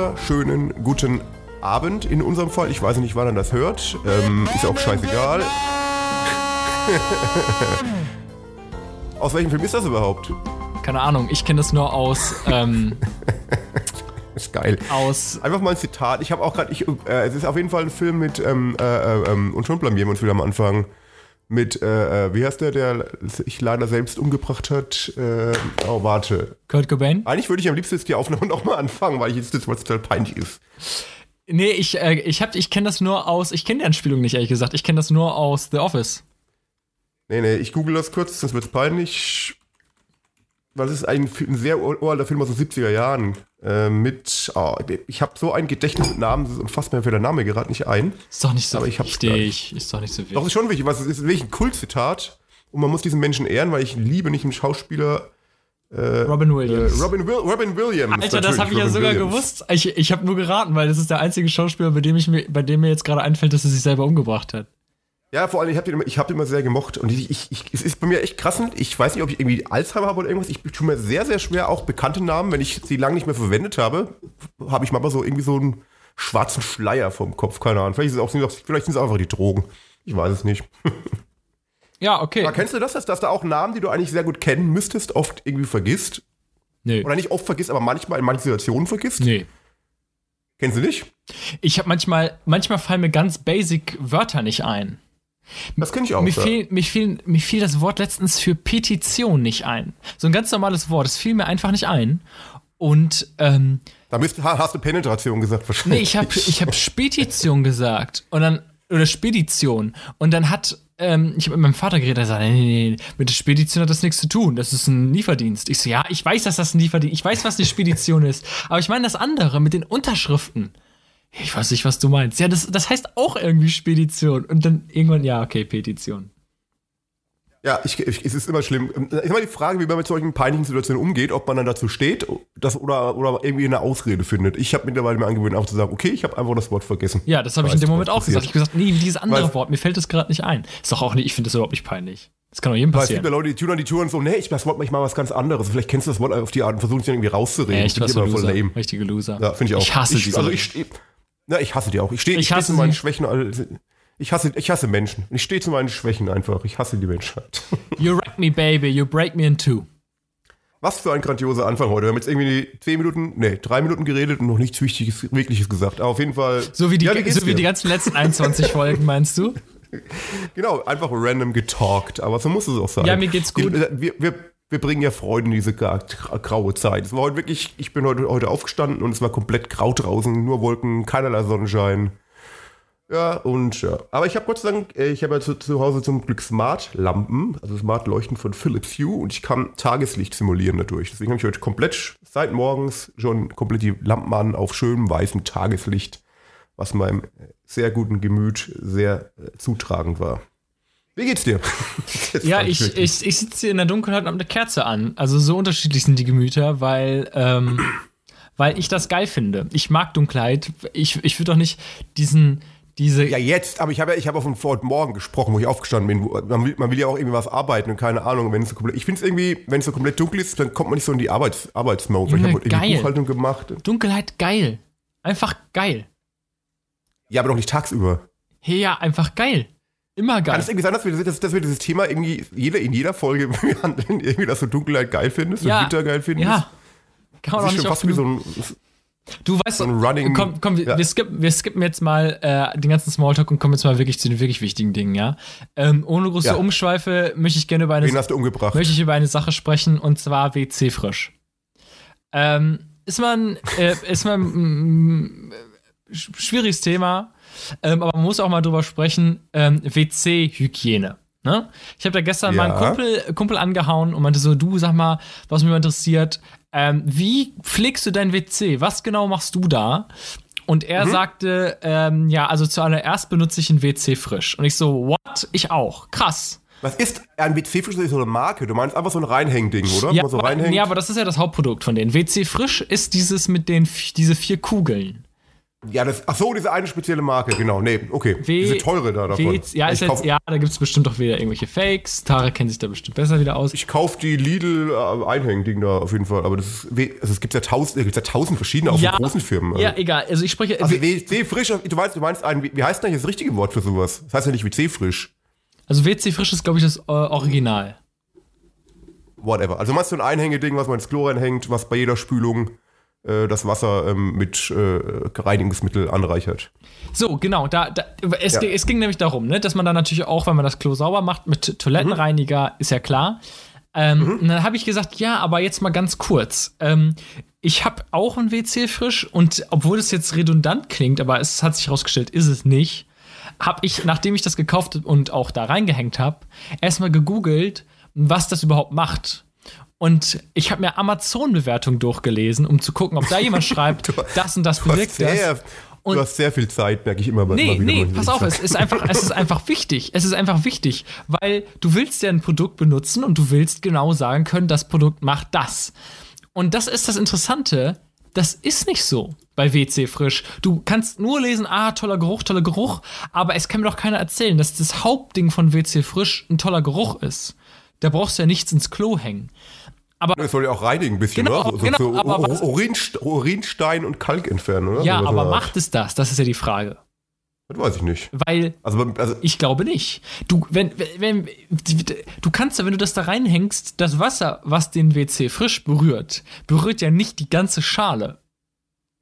wunderschönen guten Abend in unserem Fall. Ich weiß nicht, wann er das hört. Ähm, ist auch scheißegal. aus welchem Film ist das überhaupt? Keine Ahnung, ich kenne das nur aus. Ähm, ist geil. Aus. Einfach mal ein Zitat. Ich habe auch gerade, äh, es ist auf jeden Fall ein Film mit, ähm, äh, äh, ähm, und schon blamieren wir uns wieder am Anfang. Mit, äh, äh, wie heißt der, der sich leider selbst umgebracht hat? Äh, oh, warte. Kurt Cobain? Eigentlich würde ich am liebsten jetzt die Aufnahme nochmal anfangen, weil ich jetzt das, was total peinlich ist. Nee, ich, äh, ich, hab, ich kenne das nur aus, ich kenne die Anspielung nicht, ehrlich gesagt. Ich kenne das nur aus The Office. Nee, nee, ich google das kurz, sonst wird peinlich. Weil es ist ein, ein sehr uralter Film aus den 70er Jahren. Äh, mit, oh, ich habe so ein Gedächtnis mit Namen, und fast mir für der Name gerade nicht ein. Ist doch nicht so aber ich wichtig. Ist doch nicht so wichtig. Doch, ist schon wichtig, weil es ist wirklich ein Kultzitat. Und man muss diesen Menschen ehren, weil ich liebe nicht einen Schauspieler. Äh, Robin Williams. Äh, Robin, Will, Robin, Williams. Alter, das habe ich ja sogar Williams. gewusst. Ich, ich habe nur geraten, weil das ist der einzige Schauspieler, bei dem, ich mir, bei dem mir jetzt gerade einfällt, dass er sich selber umgebracht hat. Ja, vor allem, ich habe den, hab den immer sehr gemocht. Und ich, ich, ich, es ist bei mir echt krass. Ich weiß nicht, ob ich irgendwie Alzheimer habe oder irgendwas. Ich tue mir sehr, sehr schwer, auch bekannte Namen, wenn ich sie lange nicht mehr verwendet habe, habe ich manchmal so irgendwie so einen schwarzen Schleier vom Kopf. Keine Ahnung. Vielleicht, auch, vielleicht sind es einfach die Drogen. Ich weiß es nicht. Ja, okay. Aber kennst du das, dass, dass da auch Namen, die du eigentlich sehr gut kennen müsstest, oft irgendwie vergisst? Nee. Oder nicht oft vergisst, aber manchmal in manchen Situationen vergisst? Nee. Kennst du nicht? Ich habe manchmal, manchmal fallen mir ganz basic Wörter nicht ein. Das kenne ich auch. Mir, ja. fiel, mir, fiel, mir fiel das Wort letztens für Petition nicht ein. So ein ganz normales Wort, das fiel mir einfach nicht ein. Und ähm, da hast du Penetration gesagt wahrscheinlich. Nee, ich habe ich hab Spedition gesagt. Und dann, oder Spedition. Und dann hat, ähm, ich habe mit meinem Vater geredet, er sagt, nee, nee, nee, mit der Spedition hat das nichts zu tun. Das ist ein Lieferdienst. Ich so, ja, ich weiß, dass das ein Lieferdienst Ich weiß, was die Spedition ist. Aber ich meine das andere mit den Unterschriften. Ich weiß nicht, was du meinst. Ja, das, das heißt auch irgendwie Spedition. Und dann irgendwann, ja, okay, Petition. Ja, ich, ich, es ist immer schlimm. Es ist immer die Frage, wie man mit solchen peinlichen Situationen umgeht, ob man dann dazu steht das, oder, oder irgendwie eine Ausrede findet. Ich habe mittlerweile mir angewöhnt, auch zu sagen, okay, ich habe einfach das Wort vergessen. Ja, das habe ich in dem Moment auch gesagt. Ich habe gesagt, nee, dieses andere Weil, Wort, mir fällt das gerade nicht ein. Ist doch auch nicht, ich finde das überhaupt nicht peinlich. Das kann doch jedem passieren. Weil es gibt ja Leute, die tun an die Tür und so, nee, ich das Wort mal was ganz anderes. Vielleicht kennst du das Wort auf die Art und versuchen es irgendwie rauszureden. Ja, echt, was voll Loser. lame. Richtige Loser. Ja, finde ich auch. Ich hasse ich, diese Also ich, na, ich hasse die auch. Ich stehe ich, ich steh zu meinen Schwächen. Ich hasse, ich hasse Menschen. Ich stehe zu meinen Schwächen einfach. Ich hasse die Menschheit. You wreck me, baby. You break me in two. Was für ein grandioser Anfang heute. Wir haben jetzt irgendwie zehn Minuten, nee, drei Minuten geredet und noch nichts Wichtiges, Wirkliches gesagt. Aber auf jeden Fall. So wie die, ja, wie so wie die ganzen letzten 21 Folgen, meinst du? Genau, einfach random getalkt. Aber so muss es auch sein. Ja, mir geht's gut. Wir, wir, wir bringen ja Freude in diese graue Zeit. Es war heute wirklich, ich bin heute, heute aufgestanden und es war komplett grau draußen, nur Wolken, keinerlei Sonnenschein. Ja, und ja. Aber ich habe Gott sei Dank, äh, ich habe ja zu, zu, Hause zum Glück Smart-Lampen, also Smart-Leuchten von Philips Hue und ich kann Tageslicht simulieren dadurch. Deswegen habe ich heute komplett seit morgens schon komplett die Lampen an auf schönem weißem Tageslicht, was meinem sehr guten Gemüt sehr äh, zutragend war. Wie geht's dir? ja, ich, ich, ich sitze hier in der Dunkelheit und habe eine Kerze an. Also so unterschiedlich sind die Gemüter, weil, ähm, weil ich das geil finde. Ich mag Dunkelheit. Ich, ich würde doch nicht diesen, diese. Ja, jetzt, aber ich habe ja, ich habe von vor morgen gesprochen, wo ich aufgestanden bin. Wo, man, will, man will ja auch irgendwie was arbeiten und keine Ahnung, wenn es so komplett. Ich finde es irgendwie, wenn es so komplett dunkel ist, dann kommt man nicht so in die Arbeits, Arbeitsmode. Junge, ich habe irgendwie Buchhaltung gemacht. Dunkelheit geil. Einfach geil. Ja, aber doch nicht tagsüber. Hey, ja, einfach geil. Immer geil. Kann es irgendwie sein, dass wir, dass, dass wir dieses Thema irgendwie jeder, in jeder Folge behandeln, irgendwie, dass du Dunkelheit geil findest ja. und Winter geil findest? Ja. Kann man das auch nicht fast wie so ein, Du weißt, so ein Running, komm, komm, ja. wir, skippen, wir skippen jetzt mal äh, den ganzen Smalltalk und kommen jetzt mal wirklich zu den wirklich wichtigen Dingen, ja. Ähm, ohne große ja. Umschweife möchte ich gerne über eine, möchte ich über eine Sache sprechen und zwar WC frisch. Ähm, ist man, äh, ist man, mm, schwieriges Thema. Ähm, aber man muss auch mal drüber sprechen, ähm, WC-Hygiene. Ne? Ich habe da gestern ja. mal einen Kumpel, Kumpel angehauen und meinte so, du sag mal, was mich interessiert, ähm, wie pflegst du dein WC? Was genau machst du da? Und er mhm. sagte, ähm, ja, also zuallererst benutze ich ein WC frisch. Und ich so, what? Ich auch. Krass. Was ist ein WC frisch? Das ist so eine Marke. Du meinst einfach so ein Reinhängding, oder? Ja, so aber, ja, aber das ist ja das Hauptprodukt von denen. WC frisch ist dieses mit den diese vier Kugeln. Ja, das, ach so, diese eine spezielle Marke, genau. Nee, okay. W- diese teure da davon. W- ja, ist jetzt, ja, da gibt es bestimmt auch wieder irgendwelche Fakes. Tarek kennt sich da bestimmt besser wieder aus. Ich kauf die Lidl äh, Einhängen-Ding da auf jeden Fall. Aber das ist, also es gibt ja tausend, ja tausend verschiedene, auch ja, von großen Firmen. Ja, egal. Also ich spreche. Also WC frisch, du meinst, du meinst ein, wie heißt denn das richtige Wort für sowas? Das heißt ja nicht WC frisch. Also WC Frisch ist, glaube ich, das äh, Original. Whatever. Also meinst du ein Einhängeding, was man ins Klo reinhängt, was bei jeder Spülung das Wasser ähm, mit äh, Reinigungsmittel anreichert. So, genau. Da, da, es, Ja. ging- es ging nämlich darum, ne, dass man dann natürlich auch, wenn man das Klo sauber macht, mit Toilettenreiniger, ist ja klar. Ähm, Und dann habe ich gesagt, ja, aber jetzt mal ganz kurz. Ähm, ich habe auch ein WC frisch und obwohl es jetzt redundant klingt, aber es hat sich herausgestellt, ist es nicht, habe ich, nachdem ich das gekauft und auch da reingehängt habe, erstmal gegoogelt, was das überhaupt macht. Und ich habe mir Amazon-Bewertungen durchgelesen, um zu gucken, ob da jemand schreibt, das und das Du bewirkt das. du hast sehr viel Zeit, merke ich immer Nee, immer wieder. nee, pass auf, es ist einfach, es ist einfach wichtig. Es ist einfach wichtig, weil du willst ja ein Produkt benutzen und du willst genau sagen können, das Produkt macht das. Und das ist das Interessante. Das ist nicht so bei WC Frisch. Du kannst nur lesen, ah, toller Geruch, toller Geruch, aber es kann mir doch keiner erzählen, dass das Hauptding von WC Frisch ein toller Geruch ist. Da brauchst du ja nichts ins Klo hängen. Es soll ja auch reinigen ein bisschen, Genau, oder? So, genau, so aber was- Urinst Urinstein und Kalk entfernen, oder? Ja, aber macht es das? Das ist ja die Frage. Das weiß ich nicht. Weil Also, also Ich glaube nicht. Du, wenn, wenn, du kannst ja, wenn du das da reinhängst, das Wasser, was den WC frisch berührt, berührt ja nicht die ganze Schale.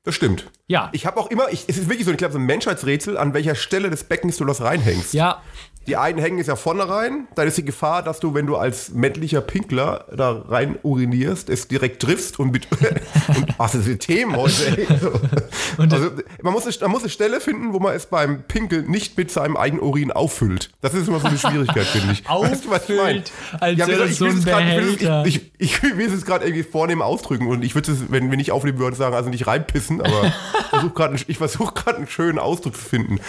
das stimmt. Ja. Ich habe auch immer, ich, es ist wirklich so, ich glaube, so ein Menschheitsrätsel, an welcher Stelle des Beckens du das reinhängst. ja, Die einen hängen es ja vorne rein, dann ist die Gefahr, dass du, wenn du als männlicher Pinkler da rein urinierst, es direkt triffst und mit. und, was ist die Themen heute, ey? Und- also, man, muss eine, man muss eine Stelle finden, wo man es beim Pinkeln nicht mit seinem eigenen Urin auffüllt. Das ist immer so eine Schwierigkeit, finde ich. Weißt du, was ich meine? Auffüllt, als gesagt, das so will ein es grad- ich will. Ich, ich, ich will es gerade irgendwie vornehm ausdrücken und ich würde es, wenn wir nicht aufnehmen würden, sagen, also nicht reinpissen, aber versuch grad, ich versuche gerade einen schönen Ausdruck zu finden.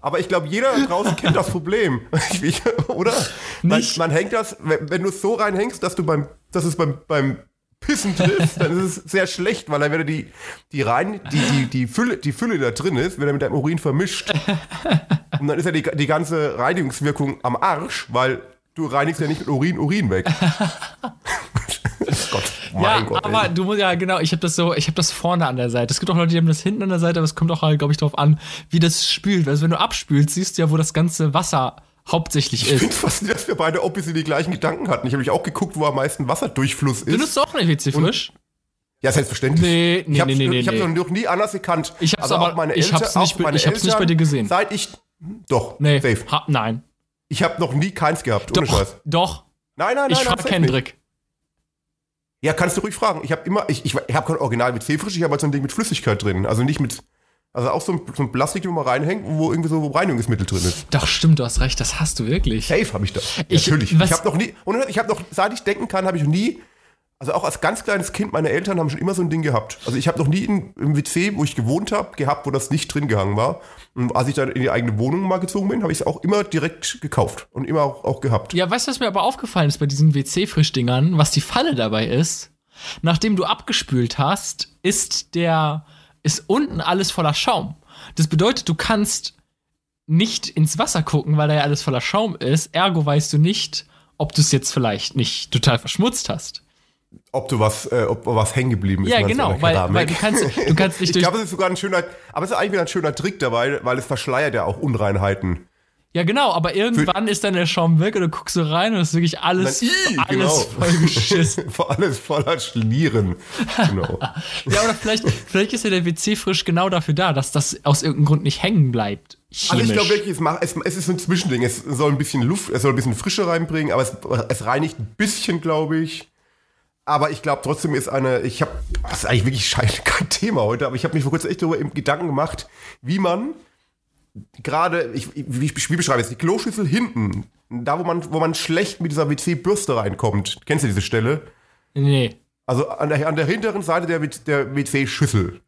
Aber ich glaube, jeder draußen kennt das Problem. Oder? Man, man hängt das, wenn, wenn du es so reinhängst, dass du beim, dass es beim, beim Pissen triffst, dann ist es sehr schlecht, weil dann, wenn du die, die rein, die, die, die Fülle, die Fülle da drin ist, wenn er mit deinem Urin vermischt. Und dann ist ja die, die ganze Reinigungswirkung am Arsch, weil du reinigst ja nicht mit Urin Urin weg. Gott, mein ja, Gott. aber ey. du musst ja genau, ich habe das so, ich habe das vorne an der Seite. Es gibt auch Leute, die haben das hinten an der Seite, aber es kommt auch halt, glaube ich, darauf an, wie das spült. Also wenn du abspülst, siehst du ja, wo das ganze Wasser hauptsächlich Ich ist. finde faszinierend, dass wir beide ob die gleichen Gedanken hatten. Ich habe mich auch geguckt, wo am meisten Wasserdurchfluss ist. Benutzt du auch eine WC frisch? Ja, selbstverständlich. Nee, nee, ich habe nee, nee, ich hab's nee. noch nie anders gekannt. Ich hab's Also aber- auch meine ich hab's nicht auch be- meine ich hab's nicht bei dir gesehen. Seit ich doch, Nee. safe. Ha, nein. Ich habe noch nie keins gehabt, ohne Doch, Scheiß. doch. Nein, nein, nein, Ich frage nicht. Kendrick. Ja, kannst du ruhig fragen. Ich habe immer, ich, ich, ich habe kein Original WC frisch, ich habe halt so ein Ding mit Flüssigkeit drin. Also nicht mit, also auch so ein, so ein Plastik, wo man reinhängt, wo irgendwie so Reinigungsmittel drin ist. Doch, stimmt, du hast recht, das hast du wirklich. Safe habe ich da. Ich- Natürlich. was- ich habe noch nie, und ich habe noch, seit ich denken kann, habe ich noch nie, also auch als ganz kleines Kind, meine Eltern haben schon immer so ein Ding gehabt. Also ich habe noch nie im WC, wo ich gewohnt habe, gehabt, wo das nicht drin gehangen war. Und als ich dann in die eigene Wohnung mal gezogen bin, habe ich es auch immer direkt gekauft und immer auch, auch gehabt. Ja, weißt du, was mir aber aufgefallen ist bei diesen WC-Frischdingern, was die Falle dabei ist? Nachdem du abgespült hast, ist der, ist unten alles voller Schaum. Das bedeutet, du kannst nicht ins Wasser gucken, weil da ja alles voller Schaum ist. Ergo weißt du nicht, ob du es jetzt vielleicht nicht total verschmutzt hast. Ob du was, äh, ob was hängen geblieben ist. Ja, genau, weil, weil du kannst, du kannst nicht ich glaube, es ist sogar ein schöner, aber es ist eigentlich wieder ein schöner Trick dabei, weil es verschleiert ja auch Unreinheiten. Ja, genau, aber irgendwann ist dann der Schaum weg und du guckst so rein und es ist wirklich alles, ih, alles genau. voll geschissen. Alles voller Schlieren. Genau. Ja, oder vielleicht, vielleicht ist ja der WC frisch genau dafür da, dass das aus irgendeinem Grund nicht hängen bleibt. Also ich Chemisch. glaube wirklich, es, macht, es, es ist ein Zwischending. Es soll ein bisschen Luft, es soll ein bisschen Frische reinbringen, aber es, es reinigt ein bisschen, glaube ich. Aber ich glaube trotzdem ist eine, ich habe, das ist eigentlich wirklich scheiße, kein Thema heute, aber ich habe mich vor kurzem echt darüber im Gedanken gemacht, wie man gerade, ich, wie, wie beschreibe ich es, die Kloschüssel hinten, da wo man, wo man schlecht mit dieser WC-Bürste reinkommt. Kennst du diese Stelle? nee. Also an der, an der hinteren Seite der, der WC-Schüssel.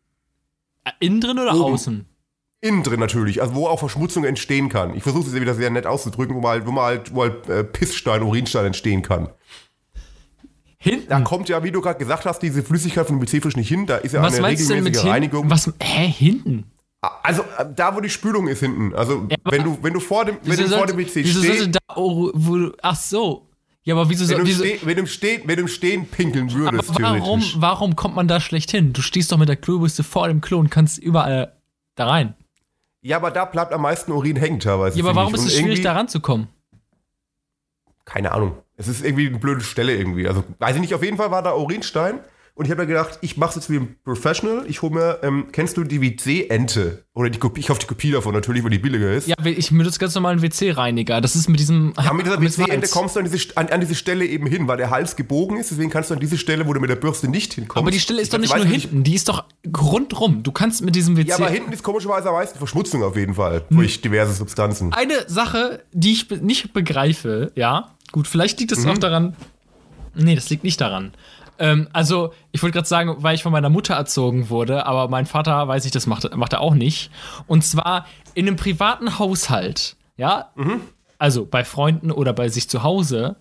Innen drin oder Oben. außen? Innen drin natürlich, also wo auch Verschmutzung entstehen kann. Ich versuche es wieder sehr nett auszudrücken, wo mal halt, wo mal halt, wo halt äh, Pissstein, Urinstein entstehen kann. Hinten. Da kommt ja, wie du gerade gesagt hast, diese Flüssigkeit von dem WC-Frisch nicht hin. Da ist ja was eine regelmäßige Reinigung. Was, hä, hinten? Also äh, da, wo die Spülung ist hinten. Also Ja, wenn du, wenn du vor dem, wenn du vor dem WC wieso sollte stehst, da, oh, wo, du- ach so. Ja, aber wieso, wenn du, wieso wenn, du Stehen, wenn du Stehen pinkeln würdest, aber warum, theoretisch. warum kommt man da schlecht hin? Du stehst doch mit der Klobürste vor dem Klo und kannst überall da rein. Ja, aber da bleibt am meisten Urin hängen teilweise. Ja, aber warum ist es schwierig, da ranzukommen? Keine Ahnung. Es ist irgendwie eine blöde Stelle irgendwie. Also, weiß ich nicht, auf jeden Fall war da Urinstein. Und ich habe mir gedacht, ich mache es jetzt wie ein Professional. Ich hole mir, ähm, kennst du die WC-Ente? Oder die Kopie, ich hoffe die Kopie davon natürlich, weil die billiger ist. Ja, ich benutze ganz normal einen WC-Reiniger. Das ist mit diesem. Ja, mit dieser WC-Ente kommst du an diese, an, an diese Stelle eben hin, weil der Hals gebogen ist. Deswegen kannst du an diese Stelle, wo du mit der Bürste nicht hinkommst. Aber die Stelle ist doch Ich nicht weiß nur hinten, die ist doch rundrum. Du kannst mit diesem WC. Ja, aber hinten ist komischerweise am meisten Verschmutzung auf jeden Fall. Hm. Durch diverse Substanzen. Eine Sache, die ich nicht begreife, ja, gut, vielleicht liegt es Mhm. auch daran. Nee, das liegt nicht daran. Ähm, also, ich wollte gerade sagen, weil ich von meiner Mutter erzogen wurde, aber mein Vater, weiß ich, das macht, macht er auch nicht. Und zwar in einem privaten Haushalt, ja, Mhm. also bei Freunden oder bei sich zu Hause.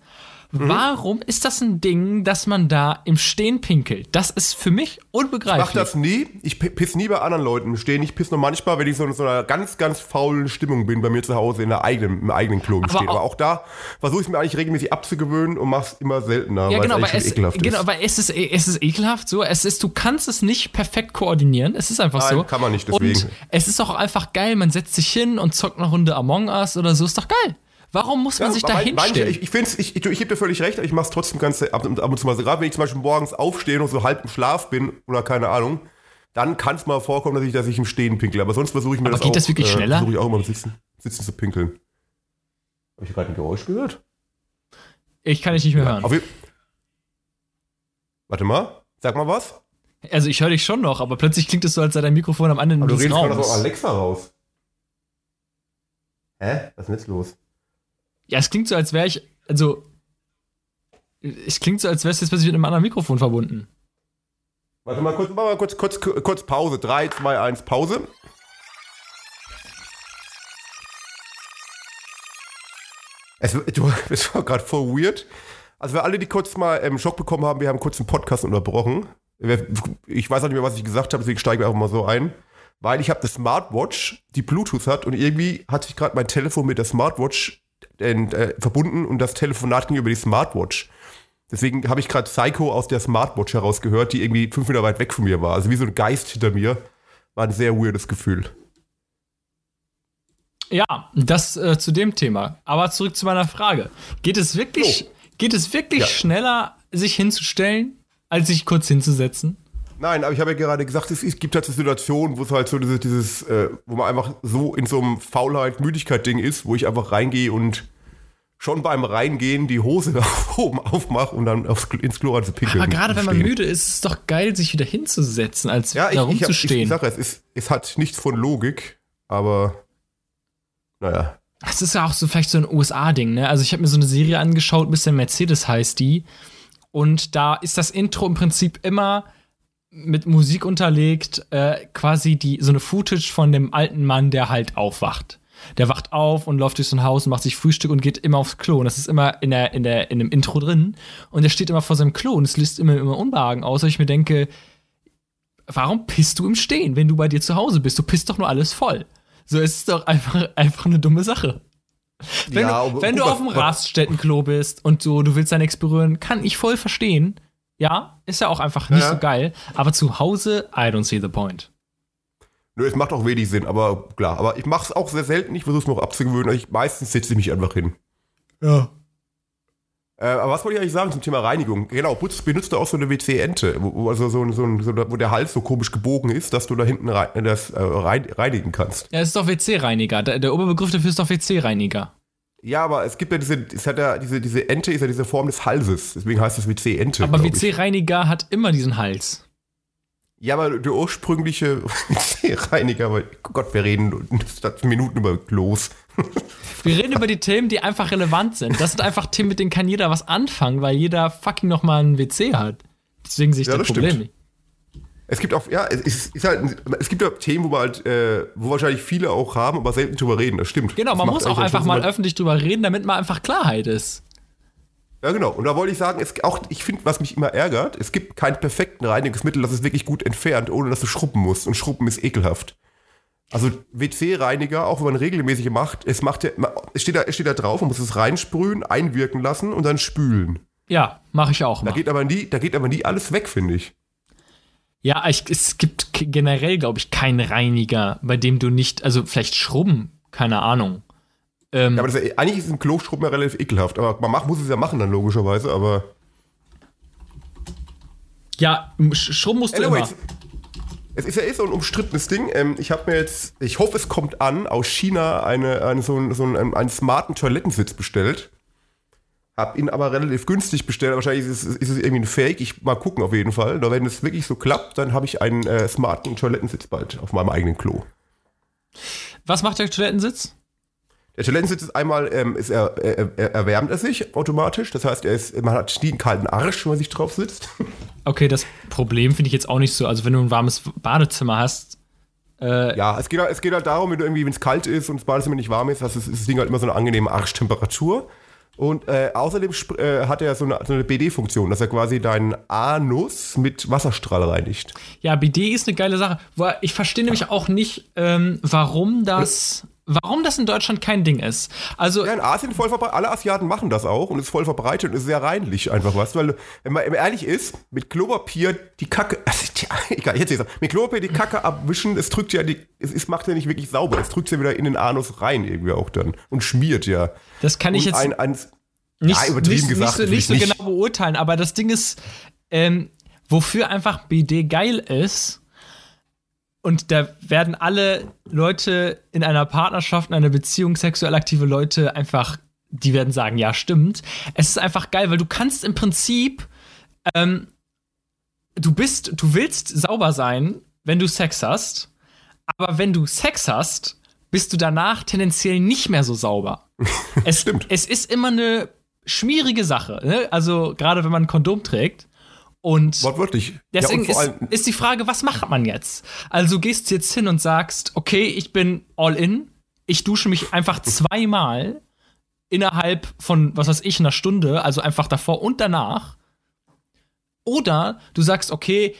Mhm. Warum ist das ein Ding, dass man da im Stehen pinkelt? Das ist für mich Ich mach unbegreiflich. das nie. Ich pi- piss nie bei anderen Leuten im Stehen. Ich piss nur manchmal, wenn ich so in so einer ganz, ganz faulen Stimmung bin, bei mir zu Hause in der eigenen, im eigenen Klo im Aber Stehen. auch- Aber auch da versuche ich es mir eigentlich regelmäßig abzugewöhnen und mach's immer seltener, Ja, weil genau, eigentlich es, ekelhaft genau, ist. aber es ist, es ist ekelhaft so. Es ist, du kannst es nicht perfekt koordinieren. Es ist einfach Nein, so. kann man nicht, deswegen. Und es ist auch einfach geil. Man setzt sich hin und zockt eine Runde Among Us oder so. Ist doch geil. Warum muss man Ja, sich da hinstellen? Ich, ich, find's, ich, ich, ich gebe dir völlig recht, aber ich mache es trotzdem ganz ab, und- ab und zu mal. Gerade wenn ich zum Beispiel morgens aufstehe und so halb im Schlaf bin oder keine Ahnung, dann kann es mal vorkommen, dass ich, dass ich im Stehen pinkle. Aber sonst versuche ich mir Aber das geht auch, das wirklich schneller? Versuche ich auch immer im Sitzen, Sitzen zu pinkeln. Habe ich gerade ein Geräusch gehört? Ich kann dich nicht mehr hören. Auf je- Warte mal, sag mal was. Also ich höre dich schon noch, aber plötzlich klingt es so, als sei dein Mikrofon am anderen du des redest gerade aus Alexa raus. Hä? Was ist denn jetzt los? Ja, es klingt so, als wäre ich, also es klingt so, als wärst du jetzt plötzlich mit einem anderen Mikrofon verbunden. Warte mal kurz, mach mal kurz, kurz, kurz Pause. 3, 2, 1, Pause. Es, du, es war gerade voll weird. Also für alle, die kurz mal ähm, Schock bekommen haben, wir haben kurz einen Podcast unterbrochen. Ich weiß auch nicht mehr, was ich gesagt habe, deswegen steigen wir einfach mal so ein. Weil ich habe eine Smartwatch, die Bluetooth hat und irgendwie hat sich gerade mein Telefon mit der Smartwatch äh, verbunden und das Telefonat ging über die Smartwatch. Deswegen habe ich gerade Psycho aus der Smartwatch herausgehört, die irgendwie fünf Meter weit weg von mir war. Also wie so ein Geist hinter mir. War ein sehr weirdes Gefühl. Ja, das äh, zu dem Thema. Aber zurück zu meiner Frage. Geht es wirklich, So. geht es wirklich Ja. schneller, sich hinzustellen, als sich kurz hinzusetzen? Nein, aber ich habe ja gerade gesagt, es, es gibt halt so Situationen, wo es halt so dieses, dieses äh, wo man einfach so in so einem Faulheit-Müdigkeit-Ding ist, wo ich einfach reingehe und schon beim Reingehen die Hose nach oben aufmache und dann aufs, ins Klo zu pinkeln. Aber gerade wenn man müde ist, ist es doch geil, sich wieder hinzusetzen, als Ja, ich, da hab- ich, ich rumzustehen. sage es, ist, es hat nichts von Logik, aber naja. Das ist ja auch so vielleicht so ein USA-Ding, ne? Also ich habe mir so eine Serie angeschaut, Mr. Mercedes heißt die. Und da ist das Intro im Prinzip immer mit Musik unterlegt, äh, quasi die, so eine Footage von dem alten Mann, der halt aufwacht. Der wacht auf und läuft durch so ein Haus und macht sich Frühstück und geht immer aufs Klo. Und das ist immer in, der, in, der, in dem Intro drin. Und er steht immer vor seinem Klo und es löst immer, immer Unbehagen aus. Und ich mir denke, warum pisst du im Stehen, wenn du bei dir zu Hause bist? Du pisst doch nur alles voll. So, es ist doch einfach, einfach eine dumme Sache. Wenn, Ja, du, wenn du auf dem Raststättenklo bist und so, du willst da nichts berühren, kann ich voll verstehen. Ja, ist ja auch einfach nicht Ja. so geil. Aber zu Hause, I don't see the point. Nö, es macht auch wenig Sinn, aber klar. Aber ich mache es auch sehr selten, ich versuche es mir auch abzugewöhnen. Ich, meistens setze ich mich einfach hin. Ja. Äh, aber was wollte ich eigentlich sagen zum Thema Reinigung? Genau, Putz benutzt du auch so eine WC-Ente, wo, also so, ein- so, so, wo der Hals so komisch gebogen ist, dass du da hinten rein, das äh, rein, reinigen kannst. Ja, es ist doch WC-Reiniger. Der, der Oberbegriff dafür ist doch WC-Reiniger. Ja, aber es gibt ja diese, es hat ja diese, diese Ente ist ja diese Form des Halses, deswegen heißt es WC-Ente. Aber. WC-Reiniger hat immer diesen Hals. Ja, aber der ursprüngliche WC-Reiniger, aber Gott, wir reden statt Minuten über Klos. Wir reden über die Themen, die einfach relevant sind. Das sind einfach Themen, mit denen kann jeder was anfangen, weil jeder fucking nochmal einen WC hat. Deswegen sehe ich Ja, das das Problem stimmt. nicht. Es gibt auch, ja, es ist, halt, es gibt ja Themen, wo man halt, äh, wo wahrscheinlich viele auch haben, aber selten drüber reden, das stimmt. Genau, man muss auch einfach mal öffentlich drüber reden, damit man einfach Klarheit ist. Ja, genau. Und da wollte ich sagen, es auch, ich finde, was mich immer ärgert, es gibt keinen perfekten Reinigungsmittel, das es wirklich gut entfernt, ohne dass du schrubben musst. Und Schrubben ist ekelhaft. Also WC-Reiniger, auch wenn man regelmäßig macht, es macht ja, es steht da, es steht da drauf, man muss es reinsprühen, einwirken lassen und dann spülen. Ja, mache ich auch Da mal. geht aber nie, da geht aber nie alles weg, finde ich. Ja, ich, es gibt generell, glaube ich, keinen Reiniger, bei dem du nicht, also vielleicht Schrubben, keine Ahnung. Ähm, Ja, aber das eigentlich ist ein Kloschrubben ja relativ ekelhaft. Aber man macht, muss es ja machen dann logischerweise, aber. ja, Sch- Schrubben musst du Anyways, immer. es ist ja eh so ein umstrittenes Ding. Ähm, ich habe mir jetzt, ich hoffe, es kommt an, aus China eine, eine, so, einen, so einen, einen smarten Toilettensitz bestellt. Hab ihn aber relativ günstig bestellt. Wahrscheinlich ist es, ist es irgendwie ein Fake. Ich mal gucken auf jeden Fall. Da wenn es wirklich so klappt, dann habe ich einen äh, smarten Toilettensitz bald auf meinem eigenen Klo. Was macht der Toilettensitz? Der Toilettensitz ist einmal, ähm, ist er, er, er, erwärmt er sich automatisch. Das heißt, er ist, man hat nie einen kalten Arsch, wenn man sich drauf sitzt. Okay, das Problem finde ich jetzt auch nicht so. Also, wenn du ein warmes Badezimmer hast, äh, Ja, es geht, halt- es geht halt darum, wenn du irgendwie, wenn es kalt ist und das Badezimmer nicht warm ist, hast, ist das Ding halt immer so eine angenehme Arschtemperatur. Und äh, außerdem äh, hat er so eine, so eine BD-Funktion, dass er quasi deinen Anus mit Wasserstrahl reinigt. ja, BD ist eine geile Sache. Ich verstehe nämlich auch nicht, ähm, warum das, warum das in Deutschland kein Ding ist. Also, Ja, in Asien voll verbreitet, alle Asiaten machen das auch und ist voll verbreitet und ist sehr reinlich einfach was, weil wenn man ehrlich ist, mit Klopapier die Kacke, also, tja, egal, jetzt ist mit Klopapier die Kacke abwischen, es drückt ja die, es, es macht ja nicht wirklich sauber, es drückt ja wieder in den Anus rein irgendwie auch dann und schmiert ja. das kann ich und jetzt ein, ein, nicht, Ja, nicht, gesagt, nicht so, nicht so natürlich genau beurteilen, aber das Ding ist, ähm, wofür einfach BD geil ist, und da werden alle Leute in einer Partnerschaft, in einer Beziehung, sexuell aktive Leute einfach, die werden sagen, ja, stimmt. Es ist einfach geil, weil du kannst im Prinzip, ähm, du bist, du willst sauber sein, wenn du Sex hast, aber wenn du Sex hast, bist du danach tendenziell nicht mehr so sauber. Es, Stimmt. Es ist immer eine schwierige Sache. Ne? Also gerade wenn man ein Kondom trägt. Und Wortwörtlich. deswegen ja, und ist, ist die Frage, was macht man jetzt? Also gehst du jetzt hin und sagst, okay, ich bin all in, ich dusche mich einfach zweimal innerhalb von, was weiß ich, einer Stunde, also einfach davor und danach. Oder du sagst, okay,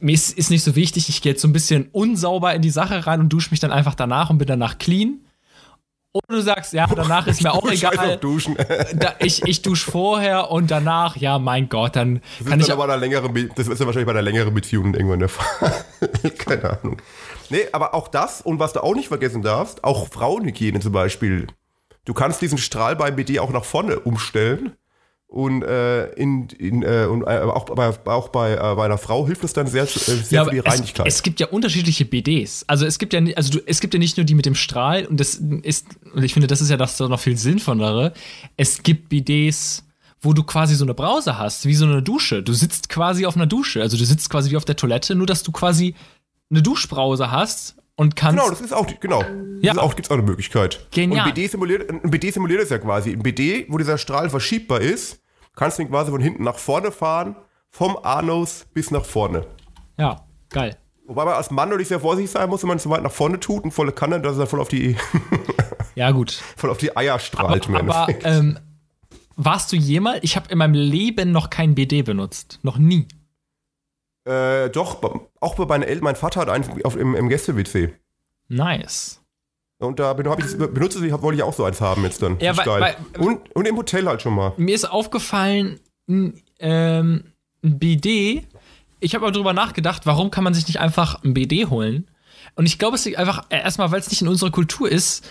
mir ist, ist nicht so wichtig, ich gehe jetzt so ein bisschen unsauber in die Sache rein und dusche mich dann einfach danach und bin danach clean. Oder du sagst, ja, danach ist mir auch egal. auf Duschen. Da, ich, ich dusche vorher und danach, ja, mein Gott, dann Das kann ist, ich aber eine längere, Be- das ist ja wahrscheinlich bei einer längeren Beziehung irgendwann der Fall. Keine Ahnung. Nee, aber auch das und was du auch nicht vergessen darfst, auch Frauenhygiene zum Beispiel. Du kannst diesen Strahl beim BD auch nach vorne umstellen. Und, äh, in, in, äh, und äh, auch, bei, auch bei, äh, bei einer Frau hilft es dann sehr, äh, sehr ja, für die aber es, Reinigkeit. es gibt ja unterschiedliche BDs. Also es gibt ja, also du, es gibt ja nicht nur die mit dem Strahl und das ist, und ich finde, das ist ja das noch viel sinnvollere. Es gibt BDs, wo du quasi so eine Brause hast, wie so eine Dusche. Du sitzt quasi auf einer Dusche, also du sitzt quasi wie auf der Toilette, nur dass du quasi eine Duschbrause hast und kannst. Genau, das ist auch, genau. Ja. Das ist auch, gibt's auch eine Möglichkeit. Genial. Und BD simuliert, ein BD simuliert es ja quasi. Ein BD, wo dieser Strahl verschiebbar ist, kannst du ihn quasi von hinten nach vorne fahren, vom Anus bis nach vorne. ja, geil. Wobei man als Mann natürlich sehr vorsichtig sein muss, wenn man es so weit nach vorne tut und volle Kanne, dass er voll auf die, Ja, gut. voll auf die Eier strahlt. Aber, aber ähm, warst du jemals, ich habe in meinem Leben noch kein BD benutzt. Noch nie. Äh, doch, auch bei meinen Eltern, mein Vater hat einen auf, im, im Gäste-WC. Nice. Und da hab ich das benutzt, ich wollte ich auch so eins haben jetzt dann. Ja, Ist weil- weil- und, und im Hotel halt schon mal. Mir ist aufgefallen, ein, ähm, ein BD. Ich habe aber drüber nachgedacht, warum kann man sich nicht einfach ein BD holen? Und ich glaube, es liegt einfach, äh, erstmal, weil es nicht in unserer Kultur ist,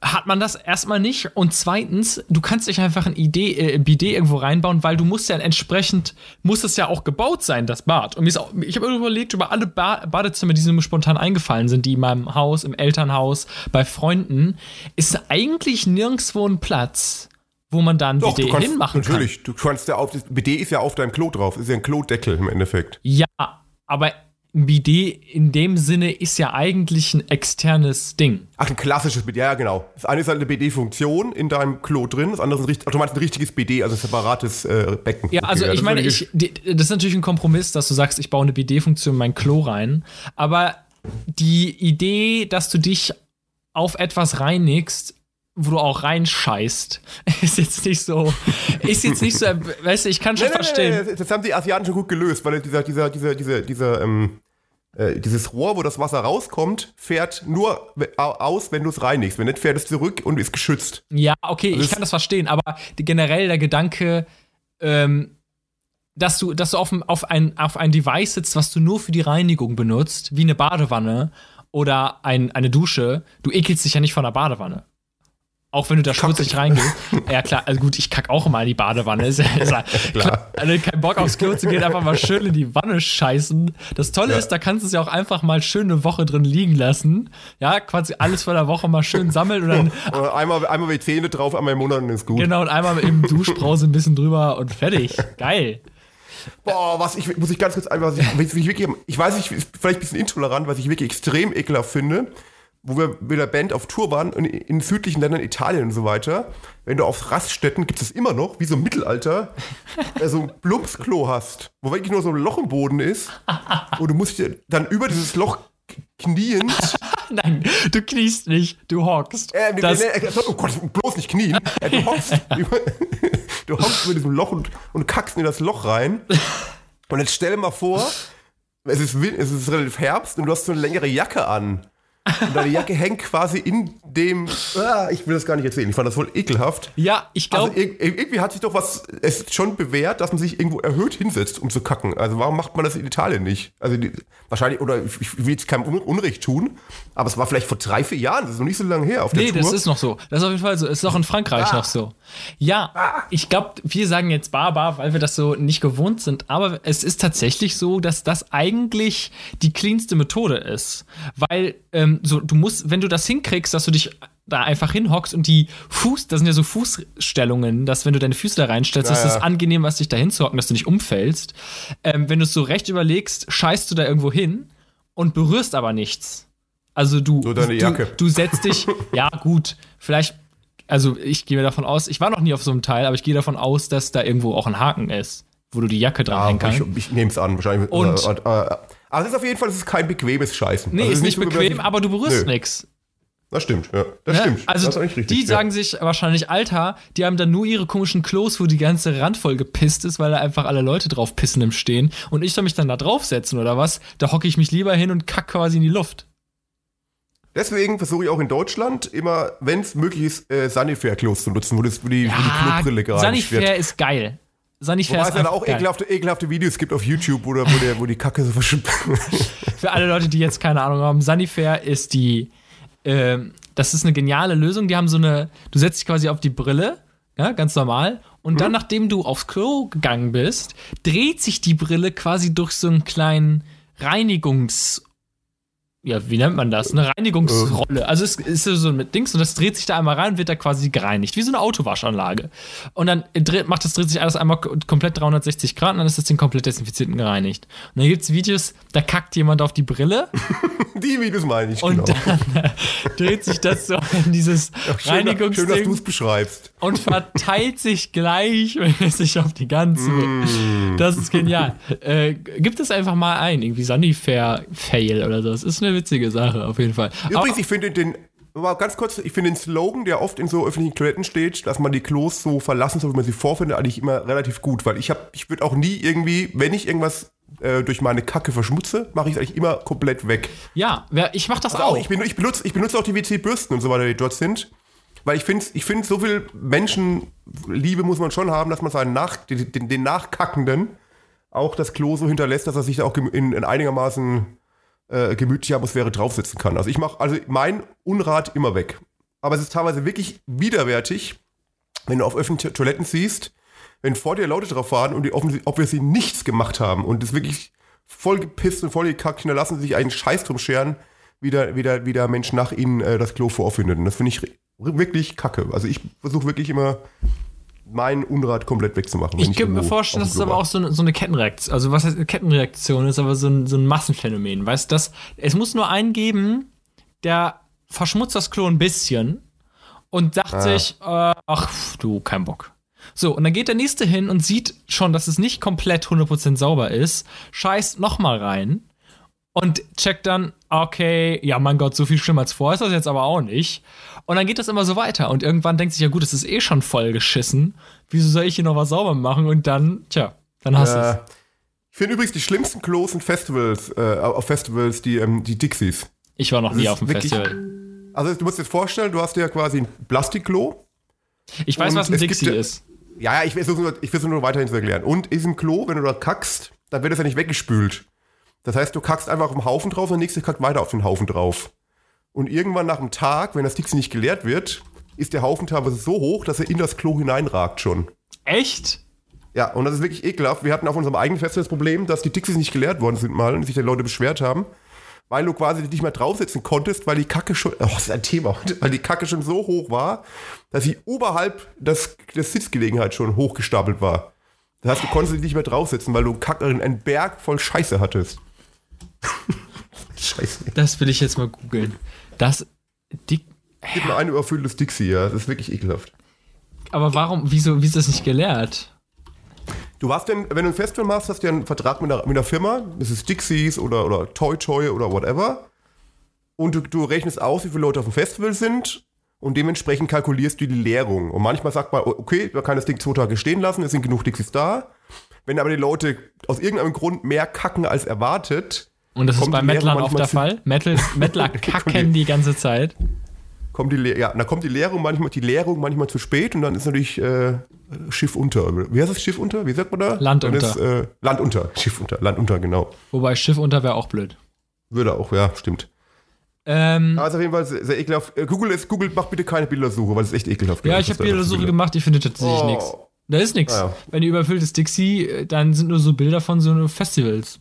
hat man das erstmal nicht. Und zweitens, du kannst dich einfach ein Idee, äh, BD irgendwo reinbauen, weil du musst ja entsprechend, muss es ja auch gebaut sein, das Bad. Und mir ist auch, ich habe überlegt, über alle ba Badezimmer, die mir spontan eingefallen sind, die in meinem Haus, im Elternhaus, bei Freunden, ist eigentlich nirgendwo ein Platz, wo man dann Doch, BD du kannst, hinmachen kann. natürlich, du kannst ja auf, das BD ist ja auf deinem Klo drauf, ist ja ein Klodeckel im Endeffekt. Ja, aber ein BD in dem Sinne ist ja eigentlich ein externes Ding. Ach, ein klassisches BD, ja genau. Das eine ist halt eine BD-Funktion in deinem Klo drin, das andere ist ein, meinst ein richtiges BD, also ein separates äh, Becken. Ja, also Okay, ich das meine, ich, das ist natürlich ein Kompromiss, dass du sagst, ich baue eine BD-Funktion in mein Klo rein. Aber die Idee, dass du dich auf etwas reinigst, wo du auch reinscheißt, ist jetzt nicht so, ist jetzt nicht so, weißt du, ich kann schon Nee, nee, verstehen. nee, nee, das haben die Asiaten schon gut gelöst, weil dieser, dieser, dieser, dieser, dieser, ähm, äh, dieses Rohr, wo das Wasser rauskommt, fährt nur aus, wenn du es reinigst. Wenn nicht, fährt es zurück und ist geschützt. Ja, okay, also ich kann das verstehen, aber generell der Gedanke, ähm, dass du, dass du auf, auf, ein, auf ein Device sitzt, was du nur für die Reinigung benutzt, wie eine Badewanne oder ein, eine Dusche, du ekelst dich ja nicht von der Badewanne. Auch wenn du da schmutzig reingehst. ja, klar, also gut, ich kack auch immer in die Badewanne. Ist, ist, klar. klar. Also kein Bock aufs Klo zu gehen, einfach mal schön in die Wanne scheißen. Das Tolle ja. ist, da kannst du es ja auch einfach mal schön eine Woche drin liegen lassen. Ja, quasi alles vor der Woche mal schön sammeln und dann. Oder einmal, einmal die Zähne drauf, einmal im Monat und ist gut. Genau, und einmal mit dem Duschbrause ein bisschen drüber und fertig. Geil. Boah, was ich, muss ich ganz kurz einfach, was ich, was ich wirklich, ich weiß nicht, vielleicht ein bisschen intolerant, was ich wirklich extrem ekelhaft finde wo wir mit der Band auf Tour waren, in, in südlichen Ländern, Italien und so weiter, wenn du auf Raststätten, gibt es immer noch, wie so im Mittelalter, so ein Plumpsklo hast, wo wirklich nur so ein Loch im Boden ist und du musst dir dann über dieses Loch kniend. Nein, du kniest nicht, du hockst. Äh, das äh, oh Gott, bloß nicht knien. Äh, du hockst, über, du hockst über diesem Loch und, und kackst in das Loch rein. Und jetzt stell dir mal vor, es ist, es ist relativ Herbst und du hast so eine längere Jacke an. Und deine Jacke hängt quasi in dem. Ah, ich will das gar nicht erzählen. Ich fand das voll ekelhaft. Ja, ich glaube. Also, irgendwie hat sich doch was. Es ist schon bewährt, dass man sich irgendwo erhöht hinsetzt, um zu kacken. Also warum macht man das in Italien nicht? Also die, wahrscheinlich, oder ich will jetzt kein Unrecht tun, aber es war vielleicht vor drei, vier Jahren. Das ist noch nicht so lange her auf der nee, Tour. Nee, das ist noch so. Das ist auf jeden Fall so. Es ist auch in Frankreich ah. noch so. Ja, ah. ich glaube, wir sagen jetzt Barbar, weil wir das so nicht gewohnt sind. Aber es ist tatsächlich so, dass das eigentlich die cleanste Methode ist. Weil ähm, so, du musst, wenn du das hinkriegst, dass du dich da einfach hinhockst und die Fuß, das sind ja so Fußstellungen, dass wenn du deine Füße da reinstellst, ja, ist es angenehm, was dich da hinzuhocken, dass du nicht umfällst. Ähm, wenn du es so recht überlegst, scheißt du da irgendwo hin und berührst aber nichts. Also du, so deine Jacke. Du, du setzt dich, ja gut, vielleicht, also ich gehe davon aus, ich war noch nie auf so einem Teil, aber ich gehe davon aus, dass da irgendwo auch ein Haken ist, wo du die Jacke dran ja, hängen kannst. Ich, ich nehme es an, wahrscheinlich. Und, äh, äh, aber es ist auf jeden Fall, es ist kein bequemes Scheißen. Nee, also ist nicht bequem, aber du berührst nichts. Das stimmt, ja. Das ja, stimmt. Also, das richtig, die ja. sagen sich wahrscheinlich, Alter, die haben dann nur ihre komischen Klos, wo die ganze Rand voll gepisst ist, weil da einfach alle Leute drauf pissen im Stehen. Und ich soll mich dann da draufsetzen oder was? Da hocke ich mich lieber hin und kack quasi in die Luft. Deswegen versuche ich auch in Deutschland immer, wenn es möglich ist, äh, Sanifair-Klos zu nutzen, wo, das, wo die, ja, wo die Klobrille gerade Sanifair ist geil. Sanifair Wobei es dann auch ekelhafte, ekelhafte, Videos gibt auf YouTube, wo, der, wo, der, wo die Kacke so verschwimmt. Für alle Leute, die jetzt keine Ahnung haben, Sanifair ist die, äh, das ist eine geniale Lösung. Die haben so eine, du setzt dich quasi auf die Brille, ja, ganz normal. Und mhm. dann, nachdem du aufs Klo gegangen bist, dreht sich die Brille quasi durch so einen kleinen Reinigungs- ja, wie nennt man das? Eine Reinigungsrolle. Also es ist so mit Dings und das dreht sich da einmal rein und wird da quasi gereinigt, wie so eine Autowaschanlage. Und dann dreht, macht das dreht sich alles einmal komplett 360 Grad und dann ist das Ding komplett desinfiziert und gereinigt. Und dann gibt es Videos, da kackt jemand auf die Brille. die Videos meine ich, Und genau. dann äh, dreht sich das so in dieses ja, Reinigungsding. Schön, dass du es beschreibst. Und verteilt sich gleichmäßig auf die ganze. Mm. Das ist genial. Äh, gibt es einfach mal ein, irgendwie Sunnyfair-Fail oder so. Das ist eine witzige Sache, auf jeden Fall. Übrigens, Aber, ich finde den, mal ganz kurz, ich finde den Slogan, der oft in so öffentlichen Toiletten steht, dass man die Klos so verlassen soll, wie man sie vorfindet, eigentlich immer relativ gut, weil ich habe, ich würde auch nie irgendwie, wenn ich irgendwas äh, durch meine Kacke verschmutze, mache ich es eigentlich immer komplett weg. Ja, ich mache das also auch. auch. Ich, bin, ich, benutze, ich benutze auch die WC-Bürsten und so weiter, die dort sind. Weil ich finde, ich find, so viel Menschenliebe muss man schon haben, dass man seinen Nach, den, den Nachkackenden auch das Klo so hinterlässt, dass er sich da auch in, in einigermaßen äh, gemütliche Atmosphäre draufsetzen kann. Also ich mache also mein Unrat immer weg. Aber es ist teilweise wirklich widerwärtig, wenn du auf öffentlichen Toiletten siehst, wenn vor dir Leute drauf fahren und die ob wir sie nichts gemacht haben und es wirklich voll gepisst und voll gekackt, da lassen sie sich einen Scheiß drum scheren, wie der, wie der, wie der Mensch nach ihnen äh, das Klo vorfindet. Und das finde ich wirklich kacke. Also ich versuche wirklich immer mein Unrat komplett wegzumachen. Ich könnte mir vorstellen, dass es aber auch so eine, so eine, Kettenreaktion, also was heißt eine Kettenreaktion ist, aber so ein, so ein Massenphänomen. Weißt du, es muss nur einen geben, der verschmutzt das Klo ein bisschen und sagt ah. sich, äh, ach du, kein Bock. So, und dann geht der nächste hin und sieht schon, dass es nicht komplett 100% sauber ist, scheißt nochmal rein und checkt dann, okay, ja, mein Gott, so viel schlimmer als vorher ist das jetzt aber auch nicht. Und dann geht das immer so weiter. Und irgendwann denkt sich, ja gut, es ist eh schon voll geschissen. Wieso soll ich hier noch was sauber machen? Und dann, tja, dann hast du äh, es. Ich finde übrigens die schlimmsten Klos sind Festivals, äh, auf Festivals, die, ähm, die Dixies. Ich war noch nie ist auf dem Festival. Also du musst dir vorstellen, du hast ja quasi ein Plastikklo. Ich weiß, und was ein gibt Dixie ist. Ja, ja, ich will es nur, ich es nur weiterhin zu erklären. Und in diesem Klo, wenn du da kackst, dann wird es ja nicht weggespült. Das heißt, du kackst einfach auf den Haufen drauf und der nächste kackt weiter auf den Haufen drauf. Und irgendwann nach einem Tag, wenn das Dixie nicht geleert wird, ist der Haufen teilweise so hoch, dass er in das Klo hineinragt schon. Echt? Ja, und das ist wirklich ekelhaft. Wir hatten auf unserem eigenen Festival das Problem, dass die Dixies nicht geleert worden sind mal und sich die Leute beschwert haben, weil du quasi nicht mehr draufsitzen konntest, weil die Kacke schon, oh, das ist ein Thema, weil die Kacke schon so hoch war, dass sie oberhalb des, des Sitzgelegenheit schon hochgestapelt war. Das heißt, du konntest nicht mehr draufsitzen, weil du Kacke, einen Berg voll Scheiße hattest. Scheiße. Das will ich jetzt mal googeln. Das. Dick. Gib mir ein überfülltes Dixie, ja. Das ist wirklich ekelhaft. Aber warum, wieso, wie ist das nicht gelehrt? Du hast denn, wenn du ein Festival machst, hast du ja einen Vertrag mit einer, mit einer Firma, das ist Dixies oder, oder Toy Toy oder whatever. Und du, du rechnest aus, wie viele Leute auf dem Festival sind und dementsprechend kalkulierst du die Leerung. Und manchmal sagt man, okay, man kann das Ding zwei Tage stehen lassen, es sind genug Dixies da. Wenn aber die Leute aus irgendeinem Grund mehr kacken als erwartet, Und das ist Kommt bei die Lehre Mettlern oft der Fall. Metal, Mettler kacken die ganze Zeit. kommt die, Le ja, dann kommt die Leerung manchmal, die Leerung manchmal zu spät und dann ist natürlich äh, Schiff unter. Wie heißt das Schiff unter? Wie sagt man da? Land unter. Ist, äh, Land unter. Schiff unter. Land unter, genau. Wobei Schiff unter wäre auch blöd. Würde auch, ja, stimmt. Ähm, ist auf jeden Fall sehr, sehr ekelhaft. Äh, Google ist, Google macht bitte keine Bildersuche, weil es ist echt ekelhaft. ja, ich habe da Bildersuche Bilder- gemacht, ich finde tatsächlich Oh. nichts. Da ist nichts. Ah, ja. Wenn ihr überfülltes Dixie, äh, dann sind nur so Bilder von so Festivals.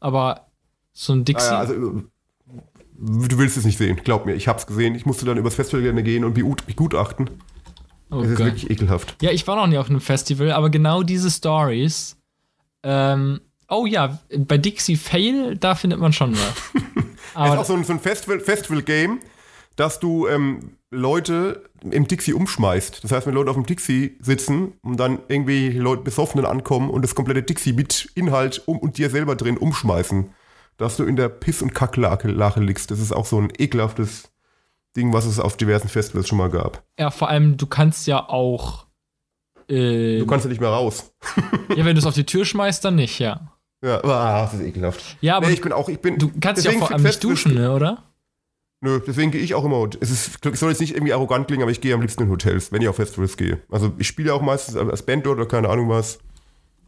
Aber so ein Ah, Dixie. ja, also, äh, du willst es nicht sehen, glaub mir. Ich hab's gesehen. Ich musste dann übers Festival gehen und begut- begutachten. oh Es ist wirklich ekelhaft. Ja, ich war noch nie auf einem Festival, aber genau diese Stories. Ähm, oh ja, bei Dixie Fail, da findet man schon was. Es ist aber auch so ein, so ein Festival- Festival-Game, dass du ähm, Leute im Dixie umschmeißt. Das heißt, wenn Leute auf dem Dixie sitzen und dann irgendwie Leute Besoffenen ankommen und das komplette Dixie mit Inhalt um, und dir selber drin umschmeißen, dass du in der Piss- und Kacklache Lache liegst. Das ist auch so ein ekelhaftes Ding, was es auf diversen Festivals schon mal gab. ja, vor allem, du kannst ja auch. Äh, Du kannst ja nicht mehr raus. ja, wenn du es auf die Tür schmeißt, dann nicht, ja. Ja, ah, das ist ekelhaft. Ja, aber nee, ich bin auch, ich bin. du kannst ja deswegen vor allem nicht duschen, ne, oder? Nö, deswegen gehe ich auch immer. Es ist, soll jetzt nicht irgendwie arrogant klingen, aber ich gehe am liebsten in Hotels, wenn ich auf Festivals gehe. Also ich spiele ja auch meistens als Band dort oder keine Ahnung was.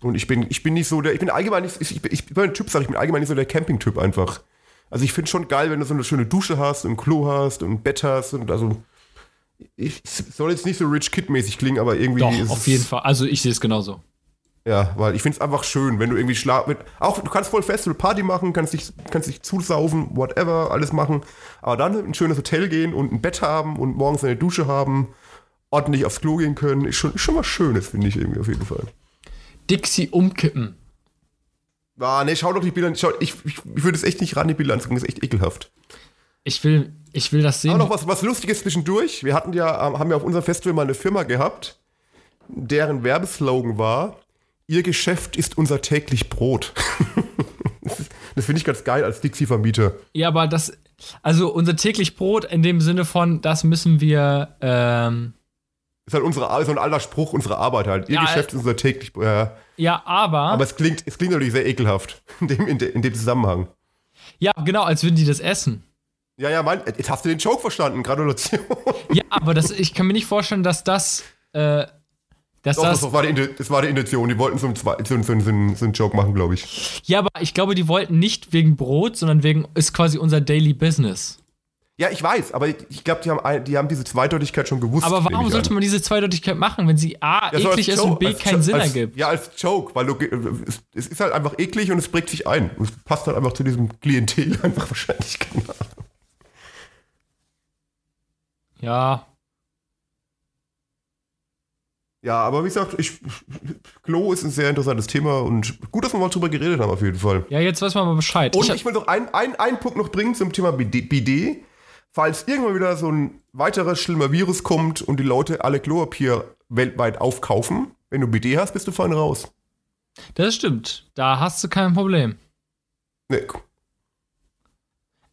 Und ich bin, ich bin nicht so der, ich bin allgemein nicht, ich, ich, ich bin ein Typ, sag ich, ich bin allgemein nicht so der Camping-Typ einfach. Also ich finde schon geil, wenn du so eine schöne Dusche hast und ein Klo hast und ein Bett hast und also ich, es soll jetzt nicht so Rich Kid-mäßig klingen, aber irgendwie Doch, auf jeden Fall. Also ich sehe es genauso. Ja, weil ich finde es einfach schön, wenn du irgendwie schlaf mit, auch du kannst voll Festival Party machen, kannst dich, kannst dich zusaufen, whatever, alles machen, aber dann in ein schönes Hotel gehen und ein Bett haben und morgens eine Dusche haben, ordentlich aufs Klo gehen können, ist schon, ist schon was Schönes, finde ich irgendwie auf jeden Fall. Dixie umkippen. Ah, nee, schau doch die Bilder, schau, ich, ich, ich würde es echt nicht ran, die Bilder anzugucken, das ist echt ekelhaft. Ich will, ich will das sehen. Aber noch was, was Lustiges zwischendurch, wir hatten ja, ähm, haben ja auf unserem Festival mal eine Firma gehabt, deren Werbeslogan war, Ihr Geschäft ist unser täglich Brot. das finde ich ganz geil als Dixie-Vermieter. Ja, aber das, also unser täglich Brot in dem Sinne von, das müssen wir, ähm, Ist halt unsere, Ar- so ein alter Spruch unserer Arbeit halt. Ihr Ja, Geschäft ist unser täglich. Äh, ja, aber, aber es klingt, es klingt natürlich sehr ekelhaft in dem, in, de, in dem Zusammenhang. ja, genau, als würden die das essen. Ja, ja, mein, jetzt hast du den Joke verstanden. Gratulation. Ja, aber das, ich kann mir nicht vorstellen, dass das, äh, dass Doch, das, das, war die, das war die Intention. Die wollten so einen, so so einen, so einen, so einen Joke machen, glaube ich. ja, aber ich glaube, die wollten nicht wegen Brot, sondern wegen, ist quasi unser Daily Business. Ja, ich weiß, aber ich, ich glaube, die haben, die haben diese Zweideutigkeit schon gewusst. Aber warum sollte an. man diese Zweideutigkeit machen, wenn sie A, Ja, so eklig ist und B, als keinen Jo- Sinn als, ergibt? Ja, als Joke, weil du, es ist halt einfach eklig und es prägt sich ein. Und es passt halt einfach zu diesem Klientel einfach wahrscheinlich. Keine Ahnung. Ja, Ja, aber wie gesagt, ich, Klo ist ein sehr interessantes Thema und gut, dass wir mal drüber geredet haben, auf jeden Fall. ja, jetzt weiß man mal Bescheid. Und Ich- ich, will noch einen ein Punkt noch bringen zum Thema BD. BD. Falls irgendwann wieder so ein weiterer schlimmer Virus kommt und die Leute alle Klopapier weltweit aufkaufen, wenn du BD hast, bist du vorne raus. das stimmt. Da hast du kein Problem. Nee.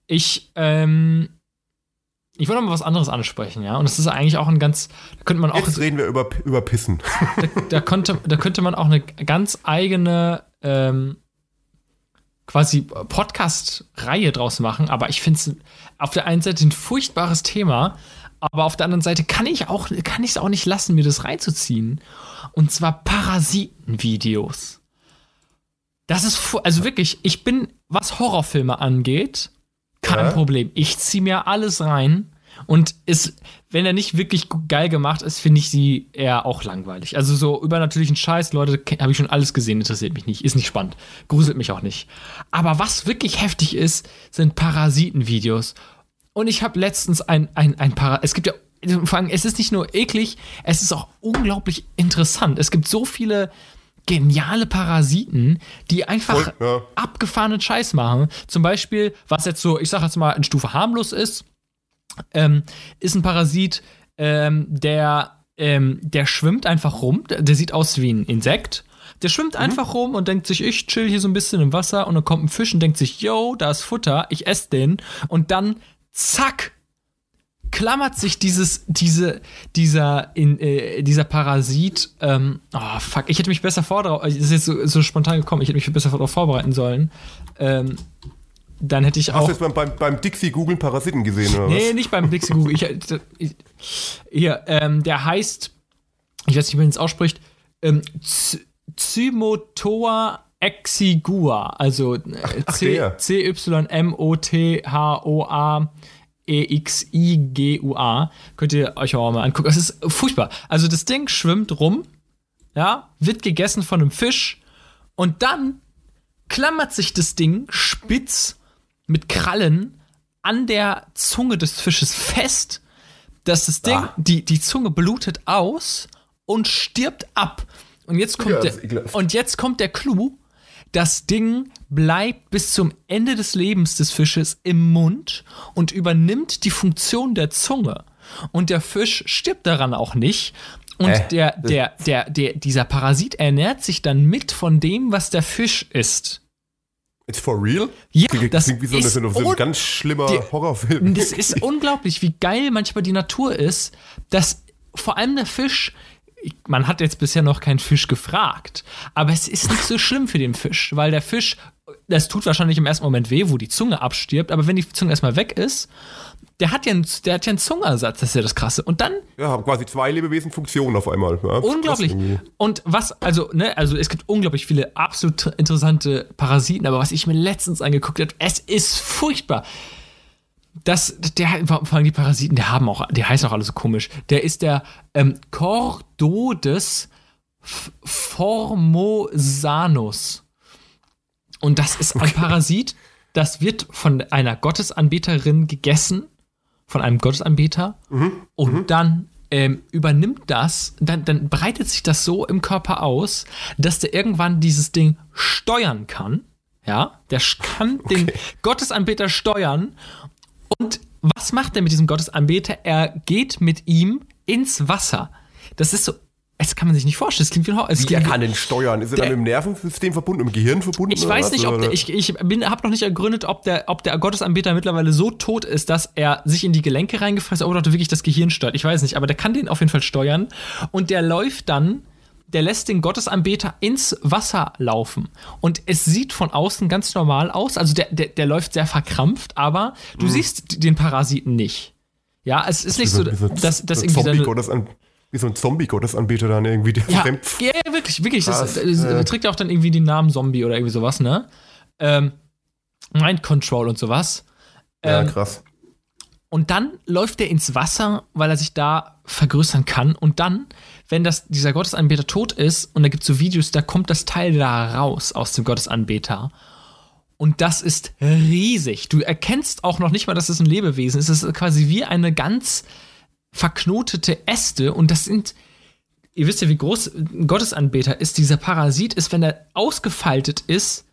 Ich, ähm, ich wollte mal was anderes ansprechen, ja. Und das ist eigentlich auch ein ganz, da könnte man auch, Jetzt reden wir über, über Pissen. da, da, konnte, da könnte man auch eine ganz eigene ähm, quasi Podcast-Reihe draus machen, aber ich finde es auf der einen Seite ein furchtbares Thema, aber auf der anderen Seite kann ich auch, kann ich es auch nicht lassen, mir das reinzuziehen. Und zwar Parasitenvideos. Das ist, also wirklich, ich bin, was Horrorfilme angeht, kein ja. Problem. Ich ziehe mir alles rein. Und ist, wenn er nicht wirklich geil gemacht ist, finde ich sie eher auch langweilig. Also so übernatürlichen Scheiß, Leute, habe ich schon alles gesehen, interessiert mich nicht, ist nicht spannend, gruselt mich auch nicht. Aber was wirklich heftig ist, sind Parasitenvideos. Und ich habe letztens ein, ein, ein Para, es gibt ja, vor allem, es ist nicht nur eklig, es ist auch unglaublich interessant. Es gibt so viele geniale Parasiten, die einfach Voll, ja. abgefahrenen Scheiß machen. Zum Beispiel, was jetzt so, ich sag jetzt mal, in Stufe harmlos ist, ähm, ist ein Parasit, ähm, der, ähm, der schwimmt einfach rum. Der, der, sieht aus wie ein Insekt. Der schwimmt mhm. einfach rum und denkt sich, ich chill hier so ein bisschen im Wasser und dann kommt ein Fisch und denkt sich, yo, da ist Futter, ich esse den. Und dann, zack, klammert sich dieses, diese, dieser, in, äh, dieser Parasit, ähm, oh fuck, ich hätte mich besser vor, das ist jetzt so, so spontan gekommen, ich hätte mich besser darauf vorbereiten sollen. Ähm, dann hätte ich auch. Hast du jetzt beim, beim, beim Dixie Google Parasiten gesehen, oder Nee, was? nicht beim Dixie Google. Ich, ich, hier, ähm, der heißt, ich weiß nicht, wie man es ausspricht, ähm, Zymotoa exigua, also äh, C-Y-M-O-T-H-O-A. E-X-I-G-U-A. Könnt ihr euch auch mal angucken. Es ist furchtbar. Also das Ding schwimmt rum, ja, wird gegessen von einem Fisch und dann klammert sich das Ding spitz mit Krallen an der Zunge des Fisches fest, dass das Ding, ah. die, die Zunge blutet aus und stirbt ab. Und jetzt kommt, ja, der, und jetzt kommt der Clou. Das Ding bleibt bis zum Ende des Lebens des Fisches im Mund und übernimmt die Funktion der Zunge. Und der Fisch stirbt daran auch nicht. Und äh, der, der, der, der, dieser Parasit ernährt sich dann mit von dem, was der Fisch isst. It's for real? Ja, klingt, das klingt wie so, ist eine, so ein ganz schlimmer die, Horrorfilm. Das ist unglaublich, wie geil manchmal die Natur ist, dass vor allem der Fisch, man hat jetzt bisher noch keinen Fisch gefragt, aber es ist nicht so schlimm für den Fisch, weil der Fisch, das tut wahrscheinlich im ersten Moment weh, wo die Zunge abstirbt, aber wenn die Zunge erstmal weg ist der hat ja einen, der hat ja einen Zungenersatz, das ist ja das Krasse. Und dann. Ja, haben quasi zwei Lebewesen-Funktionen auf einmal. Ja, unglaublich. Und was, also, ne, also es gibt unglaublich viele absolut interessante Parasiten, aber was ich mir letztens angeguckt habe, es ist furchtbar. Das, der, vor allem die Parasiten, der haben auch, die heißen auch alle so komisch. Der ist der ähm, Cordodes formosanus. Und das ist ein okay. Parasit, das wird von einer Gottesanbeterin gegessen von einem Gottesanbeter mhm. und mhm. dann ähm, übernimmt das, dann, dann breitet sich das so im Körper aus, dass der irgendwann dieses Ding steuern kann. Ja, der kann okay. den Gottesanbeter steuern. Und was macht er mit diesem Gottesanbeter? Er geht mit ihm ins Wasser. Das ist so das kann man sich nicht vorstellen. Das klingt wie ein Horror. Wie er kann den steuern? Ist er dann mit dem Nervensystem verbunden, mit dem Gehirn verbunden? Ich weiß nicht, ob der, ich, ich habe noch nicht ergründet, ob der, ob der Gottesanbeter mittlerweile so tot ist, dass er sich in die Gelenke reingefressen hat oder wirklich das Gehirn steuert. Ich weiß nicht, aber der kann den auf jeden Fall steuern. Und der läuft dann der lässt den Gottesanbeter ins Wasser laufen. Und es sieht von außen ganz normal aus. Also der, der, der läuft sehr verkrampft, aber du mhm. siehst den Parasiten nicht. Ja, es ist nicht so, so dass, dass irgendwie seine, wie so ein Zombie-Gottesanbeter dann irgendwie, der ja, ja, wirklich, wirklich. Das, das, das trägt ja auch dann irgendwie den Namen Zombie oder irgendwie sowas, ne? Ähm, Mind Control und sowas. Ähm, ja, krass. Und dann läuft der ins Wasser, weil er sich da vergrößern kann. Und dann, wenn das, dieser Gottesanbeter tot ist, und da gibt es so Videos, da kommt das Teil da raus aus dem Gottesanbeter. Und das ist riesig. Du erkennst auch noch nicht mal, dass es ein Lebewesen ist. Es ist quasi wie eine ganz verknotete Äste und das sind, ihr wisst ja, wie groß ein Gottesanbeter ist. Dieser Parasit ist, wenn er ausgefaltet ist,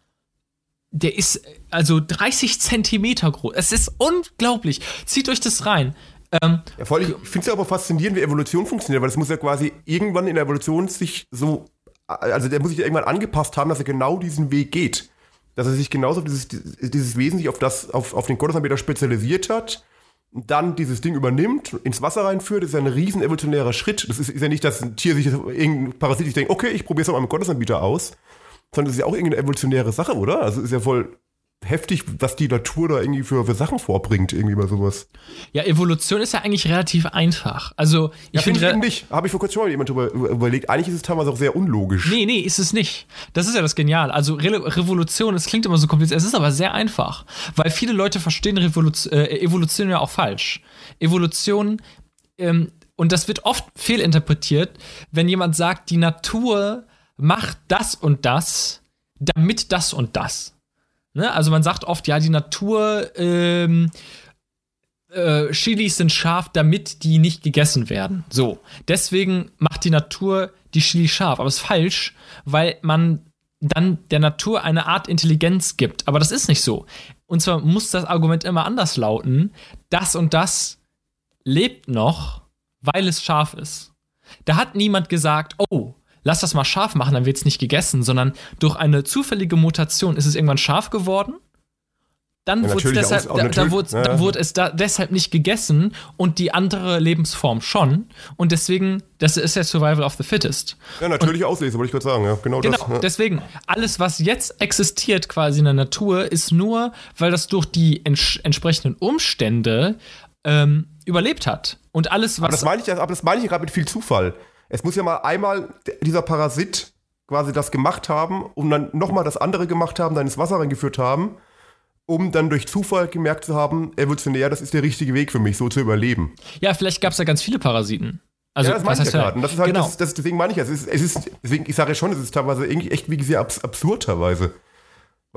der ist also 30 Zentimeter groß. Es ist unglaublich. Zieht euch das rein. Ähm, ja, vor allem, ich finde es ja aber faszinierend, wie Evolution funktioniert, weil es muss ja quasi irgendwann in der Evolution sich so, also der muss sich irgendwann angepasst haben, dass er genau diesen Weg geht. Dass er sich genauso auf dieses, dieses Wesen sich auf das, auf, auf den Gottesanbeter spezialisiert hat dann dieses Ding übernimmt, ins Wasser reinführt, ist ja ein riesen evolutionärer Schritt. Das ist, ist ja nicht, dass ein Tier sich, irgendein Parasit sich denkt, okay, ich probiere es mal mit Gottesanbieter aus, sondern das ist ja auch irgendeine evolutionäre Sache, oder? Also ist ja voll, heftig, was die Natur da irgendwie für, für Sachen vorbringt, irgendwie bei sowas. Ja, Evolution ist ja eigentlich relativ einfach. Also, ich Ja, finde eben nicht. Habe ich vor kurzem mal jemand überlegt. Eigentlich ist es teilweise auch sehr unlogisch. Nee, nee, ist es nicht. Das ist ja das Genial. Also Re Revolution, es klingt immer so kompliziert, es ist aber sehr einfach. Weil viele Leute verstehen Revolution, äh, Evolution ja auch falsch. Evolution, ähm, und das wird oft fehlinterpretiert, wenn jemand sagt, die Natur macht das und das, damit das und das. Ne? Also man sagt oft, ja, die Natur, ähm, äh, Chilis sind scharf, damit die nicht gegessen werden. So. Deswegen macht die Natur die Chili scharf. Aber es ist falsch, weil man dann der Natur eine Art Intelligenz gibt. Aber das ist nicht so. Und zwar muss das Argument immer anders lauten. Das und das lebt noch, weil es scharf ist. Da hat niemand gesagt, oh, lass das mal scharf machen, dann wird es nicht gegessen, sondern durch eine zufällige Mutation ist es irgendwann scharf geworden. Dann, Ja, wurde es natürlich deshalb, aus- auch da, da, natürlich, wurde, ja, da ja. wurde es da deshalb nicht gegessen und die andere Lebensform schon. Und deswegen, das ist ja Survival of the Fittest. Ja, natürliche Auslese, wollte ich gerade sagen. Ja, genau, Genau, das. Ja. deswegen, alles, was jetzt existiert quasi in der Natur, ist nur, weil das durch die ents entsprechenden Umstände ähm, überlebt hat. Und alles, Aber was. das meine ich, aber das meine ich gerade mit viel Zufall. Es muss ja mal einmal dieser Parasit quasi das gemacht haben und dann nochmal das andere gemacht haben, dann ins Wasser reingeführt haben, um dann durch Zufall gemerkt zu haben, evolutionär, das ist der richtige Weg für mich, so zu überleben. ja, vielleicht gab es da ganz viele Parasiten. Also, ja, das meine ich ja gerade. Das ist halt, genau. das, das, deswegen meine ich ja, es ist, es ist deswegen, ich sage ja schon, es ist teilweise irgendwie echt wie sehr abs absurd teilweise.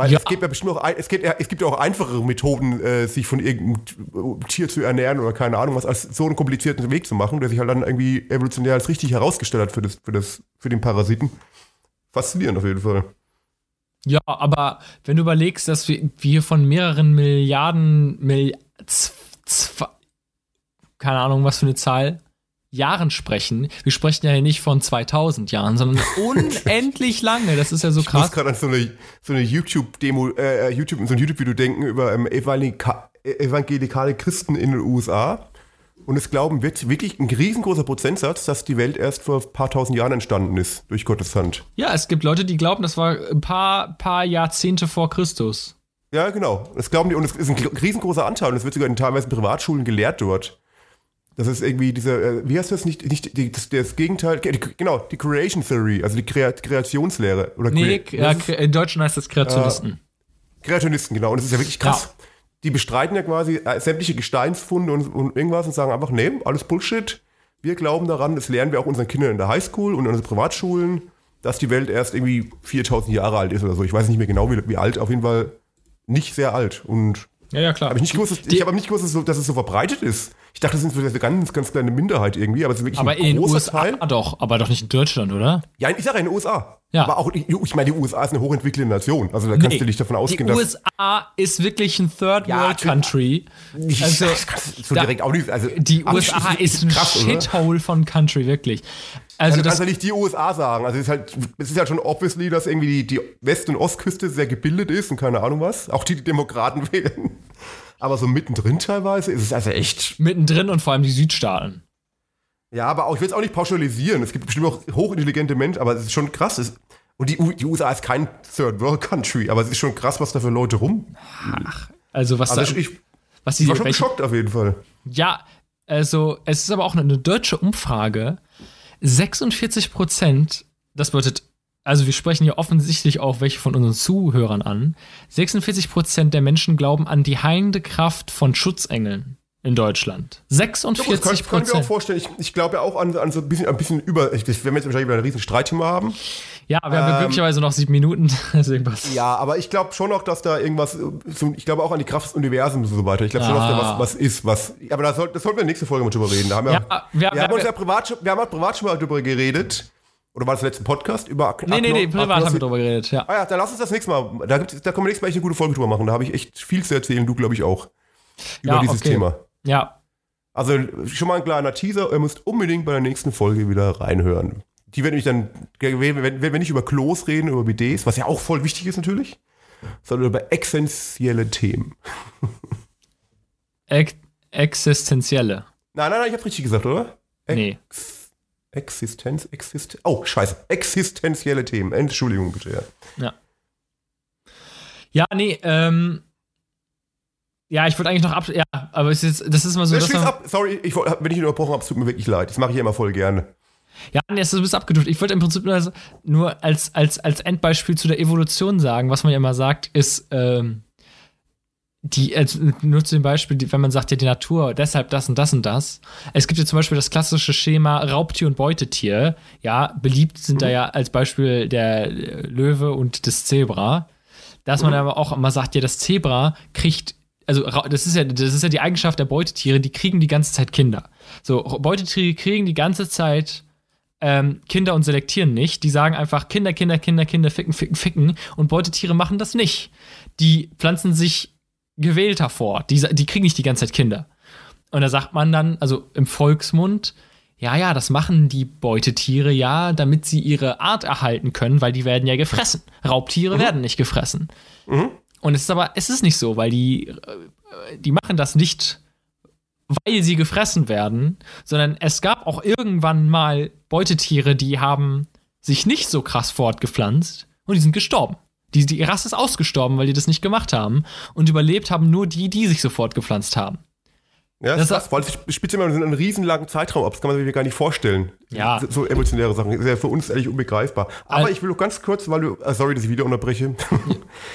Weil Ja. es gibt ja bestimmt auch, es, gibt, ja- es gibt ja auch einfachere Methoden, äh, sich von irgendeinem Tier zu ernähren oder keine Ahnung was, als so einen komplizierten Weg zu machen, der sich halt dann irgendwie evolutionär als richtig herausgestellt hat für, das, für, das, für den Parasiten. Faszinierend auf jeden Fall. Ja, aber wenn du überlegst, dass wir, wir von mehreren Milliarden, Mil z- zw- keine Ahnung, was für eine Zahl, Jahren sprechen. Wir sprechen ja hier nicht von 2000 Jahren, sondern unendlich lange. Das ist ja so Ich muss krass. gerade an so eine, so eine YouTube-Demo, äh, YouTube, so ein YouTube-Video denken über ähm, evangelika evangelikale Christen in den USA. Und es glauben wird wirklich ein riesengroßer Prozentsatz, dass die Welt erst vor ein paar tausend Jahren entstanden ist, durch Gottes Hand. Ja, es gibt Leute, die glauben, das war ein paar, paar Jahrzehnte vor Christus. Ja, genau. Das glauben die, und es ist ein riesengroßer Anteil, und es wird sogar in teilweise Privatschulen gelehrt dort. Das ist irgendwie diese, äh, wie heißt das nicht, nicht die, das, das Gegenteil, genau, die Creation Theory, also die Krea Kreationslehre. Oder Nee, Crea- ja, in Deutschen heißt das Kreationisten. Kreationisten, genau. Und das ist ja wirklich krass. Die bestreiten ja quasi äh, sämtliche Gesteinsfunde und, und irgendwas und sagen einfach, nee, alles Bullshit. Wir glauben daran, das lernen wir auch unseren Kindern in der Highschool und in unseren Privatschulen, dass die Welt erst irgendwie 4000 Jahre alt ist oder so. Ich weiß nicht mehr genau, wie, wie alt, auf jeden Fall nicht sehr alt. Und Ja, ja, klar. habe ich nicht gewusst, dass, ich habe aber nicht gewusst, dass es so verbreitet ist. Ich dachte, das ist eine ganz, ganz kleine Minderheit irgendwie, aber es ist wirklich aber ein in den großer USA Teil. doch, aber doch nicht in Deutschland, oder? Ja, ich sage ja in den USA. Ja. Aber auch, ich meine, die USA ist eine hochentwickelte Nation. Also da kannst Nee, du nicht davon Die ausgehen, dass. USA ist wirklich ein Third Ja, World Country. Ich- Also, das kannst du so da- direkt auch nicht. Also, Die USA es ist ein krass, oder? Shithole von Country, wirklich. Also Also du das, kannst ja nicht die USA sagen. Also es ist halt, es ist halt schon obviously, dass irgendwie die, die West- und Ostküste sehr gebildet ist und keine Ahnung was. Auch die, die Demokraten wählen. Aber so mittendrin teilweise ist es also echt. mittendrin und vor allem die Südstaaten. Ja, aber auch, ich will es auch nicht pauschalisieren. Es gibt bestimmt auch hochintelligente Menschen, aber es ist schon krass. Es, und die, U- die USA ist kein Third World Country, aber es ist schon krass, was da für Leute rum. Also was, Also da, ich, ich was die war schon welche, geschockt auf jeden Fall. Ja, also es ist aber auch eine, eine deutsche Umfrage. 46 Prozent, das bedeutet, also wir sprechen hier offensichtlich auch welche von unseren Zuhörern an. 46 Prozent der Menschen glauben an die heilende Kraft von Schutzengeln in Deutschland. Ja, gut, 46 kann, kann ich mir auch Prozent. vorstellen. Ich, ich glaube ja auch an, an so ein bisschen, ein bisschen über. Ich, das werden wir jetzt wahrscheinlich wieder ein riesen Streitthema haben. Ja, wir haben Ähm, glücklicherweise noch sieben Minuten. Ja, aber ich glaube schon noch, dass da irgendwas, so, ich glaube auch an die Kraft des Universums und so weiter. Ich glaube schon, dass da Ah. was, was ist, was. Aber da soll, sollten wir nächste Folge mal drüber reden. Da haben wir, Ja, wir- wir, wir- haben uns wir- ja privat, wir haben ja privat schon mal drüber geredet. Oder war das letzte Podcast? Über Ak Nee, nee, nee, privat haben wir drüber geredet, ja. Ah ja, dann lass uns das nächste Mal. Da, gibt's, da können wir nächstes Mal echt eine gute Folge drüber machen. Da habe ich echt viel zu erzählen. Du, glaube ich, auch. Über Ja, dieses okay. Thema. Ja, Also schon mal ein kleiner Teaser. Ihr müsst unbedingt bei der nächsten Folge wieder reinhören. Die werden nämlich dann, wenn, wir nicht über Klos reden, über BDs, was ja auch voll wichtig ist natürlich, sondern über essentielle Themen. Ex existenzielle. Nein, nein, nein, ich hab's richtig gesagt, oder? Ex Nee. Existenz, Exist Oh, scheiße. Existenzielle Themen. Entschuldigung bitte, ja. Ja. Ja, nee, ähm. Ja, ich wollte eigentlich noch ab. Ja, aber es ist, das ist mal so. Ja, ab. Sorry, ich, wenn ich unterbrochen habe, es tut mir wirklich leid. Das mache ich immer voll gerne. Ja, nee, es ist ein bisschen abgedrückt. Ich wollte im Prinzip nur, nur als, als, als Endbeispiel zu der Evolution sagen, was man ja immer sagt, ist, ähm, die, also nur zu dem Beispiel, wenn man sagt, ja, die Natur, deshalb das und das und das. Es gibt ja zum Beispiel das klassische Schema Raubtier und Beutetier. Ja, beliebt sind mhm. da ja als Beispiel der Löwe und das Zebra. Dass man mhm. aber auch immer sagt, ja, das Zebra kriegt also das ist ja, das ist ja die Eigenschaft der Beutetiere, die kriegen die ganze Zeit Kinder. So, Beutetiere kriegen die ganze Zeit ähm, Kinder und selektieren nicht. Die sagen einfach Kinder, Kinder, Kinder, Kinder, ficken, ficken, ficken. Und Beutetiere machen das nicht. Die pflanzen sich gewählt hervor. Die, die kriegen nicht die ganze Zeit Kinder. Und da sagt man dann, also im Volksmund, ja, ja, das machen die Beutetiere ja, damit sie ihre Art erhalten können, weil die werden ja gefressen. Raubtiere mhm. werden nicht gefressen. Mhm. Und es ist aber, es ist nicht so, weil die, äh, die machen das nicht, weil sie gefressen werden, sondern es gab auch irgendwann mal Beutetiere, die haben sich nicht so krass fortgepflanzt und die sind gestorben. Die, die Rasse ist ausgestorben, weil die das nicht gemacht haben. Und überlebt haben nur die, die sich so fortgepflanzt haben. Ja, das, das ist krass, weil es spielt immer einen riesenlangen Zeitraum ab. Das kann man sich gar nicht vorstellen. Ja. So, evolutionäre Sachen. Das ist ja für uns ehrlich unbegreifbar. Aber also, ich will nur ganz kurz, weil du. Äh, sorry, dass ich wieder unterbreche.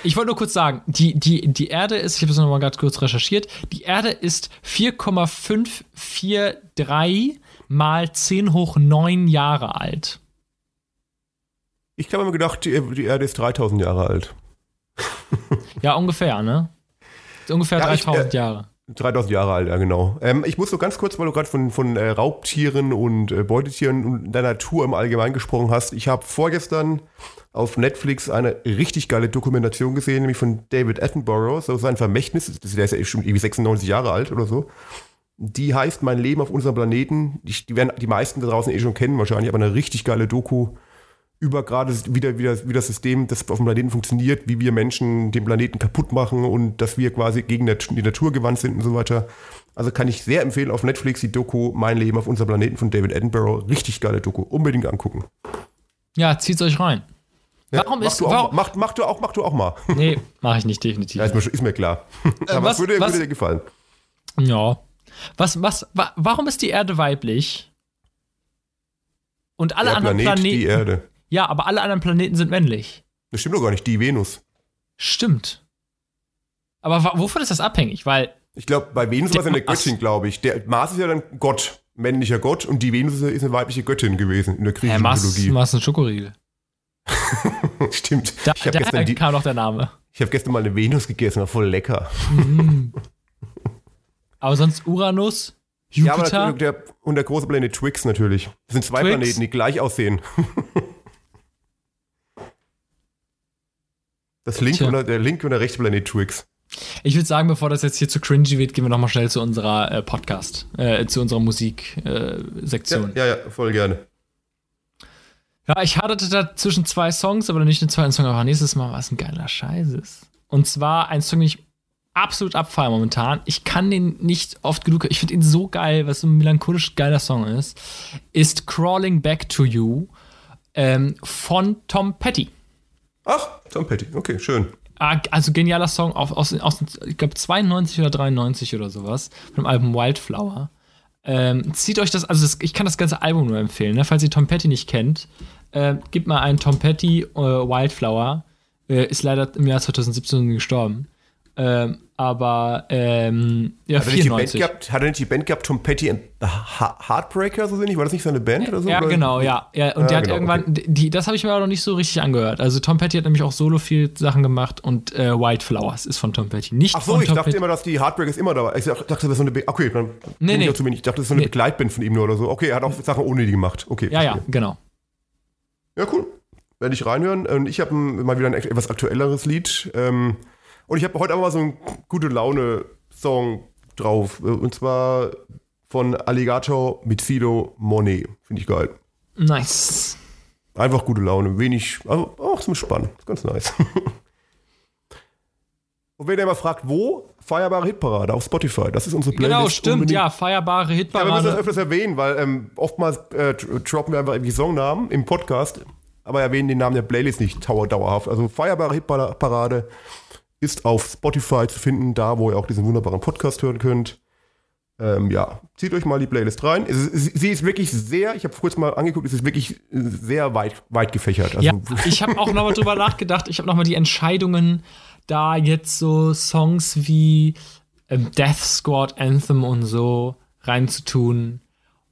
Ich wollte nur kurz sagen, die, die, die Erde ist, ich habe es nochmal ganz kurz recherchiert, die Erde ist 4,543 mal 10 hoch 9 Jahre alt. Ich habe immer gedacht, die, die Erde ist 3000 Jahre alt. ja, ungefähr, ne? Ungefähr ja, 3000 ich, äh, Jahre. 3000 Jahre alt, ja genau. Ähm, ich muss so ganz kurz, weil du gerade von, von äh, Raubtieren und äh, Beutetieren und der Natur im Allgemeinen gesprochen hast. Ich habe vorgestern auf Netflix eine richtig geile Dokumentation gesehen, nämlich von David Attenborough, so sein Vermächtnis, der ist ja schon irgendwie 96 Jahre alt oder so. Die heißt Mein Leben auf unserem Planeten. Die, die werden die meisten da draußen eh schon kennen wahrscheinlich, aber eine richtig geile Doku über gerade wieder, wieder, wie das System, das auf dem Planeten funktioniert, wie wir Menschen den Planeten kaputt machen und dass wir quasi gegen die Natur gewandt sind und so weiter. Also kann ich sehr empfehlen auf Netflix die Doku Mein Leben auf unserem Planeten von David Attenborough. Richtig geile Doku. Unbedingt angucken. Ja, zieht's euch rein. Ja, warum mach ist du auch, warum, mach, mach, du auch, mach du auch mal. Nee, mach ich nicht, definitiv. Ja, ist, mir, ist mir klar. Äh, Aber was, würde, was, würde dir gefallen. Ja. Was, was, wa, warum ist die Erde weiblich? Und alle Der anderen Planet, Planeten. Die Erde. Ja, aber alle anderen Planeten sind männlich. Das stimmt doch gar nicht, die Venus. Stimmt. Aber wovon ist das abhängig? Weil. Ich glaube, bei Venus war es eine Göttin, glaube ich. Der Mars ist ja dann Gott, männlicher Gott, und die Venus ist eine weibliche Göttin gewesen in der griechischen äh, Mars, Mythologie. Mars ist ein Schokoriegel. Stimmt. Da, ich da gestern die, kam noch der Name. Ich habe gestern mal eine Venus gegessen, war voll lecker. Mm. aber sonst Uranus, Jupiter. Ja, aber der, und der große Planet Twix natürlich. Das sind zwei Twix? Planeten, die gleich aussehen. Das linke und der linke und der rechte Planet Twix. Ich würde sagen, bevor das jetzt hier zu cringy wird, gehen wir nochmal schnell zu unserer äh, Podcast, äh, zu unserer Musiksektion. Äh, ja, ja, ja, voll gerne. Ja, ich haderte da zwischen zwei Songs, aber nicht den zweiten Song, aber nächstes Mal, was ein geiler Scheiß ist. Und zwar ein Song, den ich absolut abfeiere momentan. Ich kann den nicht oft genug, ich finde ihn so geil, was so ein melancholisch geiler Song ist, ist Crawling Back to You ähm, von Tom Petty. Ach, Tom Petty, okay, schön. Ah, also genialer Song aus, aus, aus ich glaube 92 oder 93 oder sowas, von dem Album Wildflower. Ähm, zieht euch das, also das, ich kann das ganze Album nur empfehlen, ne? falls ihr Tom Petty nicht kennt. Äh, gebt mal einen Tom Petty äh, Wildflower. Äh, ist leider im Jahr 2017 gestorben. Ähm, aber ähm, ja, hat, er 94. Gehabt, hat er nicht die Band gehabt, Tom Petty and the Heartbreaker, so nicht? War das nicht seine Band oder so? Ja, oder? genau, ja. ja und ja, der hat genau, irgendwann, okay. die, das habe ich mir aber noch nicht so richtig angehört. Also Tom Petty hat nämlich auch solo viel Sachen gemacht und äh, White Flowers ist von Tom Petty. Nicht Ach so, ich Tom dachte Petty. immer, dass die Heartbreakers immer da war. Ich dachte, das wäre so eine, Be okay, dann nee, nee. Ich, ich dachte, das ist so eine nee. Begleitband von ihm nur oder so. Okay, er hat auch Sachen ohne die gemacht. Okay. Ja, ja, genau. Ja, cool. Werde ich reinhören. Und ich habe mal wieder ein etwas aktuelleres Lied. Ähm, und ich habe heute einfach mal so einen gute Laune-Song drauf. Und zwar von Alligator mit Fido Monet. Finde ich geil. Nice. Einfach gute Laune. Wenig, also auch zum Spannen. Ganz nice. Und wenn ihr mal fragt, wo? Feierbare Hitparade auf Spotify. Das ist unsere Playlist. Genau, stimmt, unbedingt. ja, feierbare Hitparade. Ja, wir müssen das öfters erwähnen, weil ähm, oftmals äh, droppen wir einfach irgendwie Songnamen im Podcast, aber erwähnen den Namen der Playlist nicht dauerhaft. Also feierbare Hitparade ist auf Spotify zu finden, da wo ihr auch diesen wunderbaren Podcast hören könnt. Ähm, ja, zieht euch mal die Playlist rein. Es ist, sie ist wirklich sehr, ich habe kurz mal angeguckt, es ist wirklich sehr weit, weit gefächert. Also, ja, ich habe auch nochmal drüber nachgedacht. Ich habe nochmal die Entscheidungen, da jetzt so Songs wie ähm, Death Squad Anthem und so reinzutun.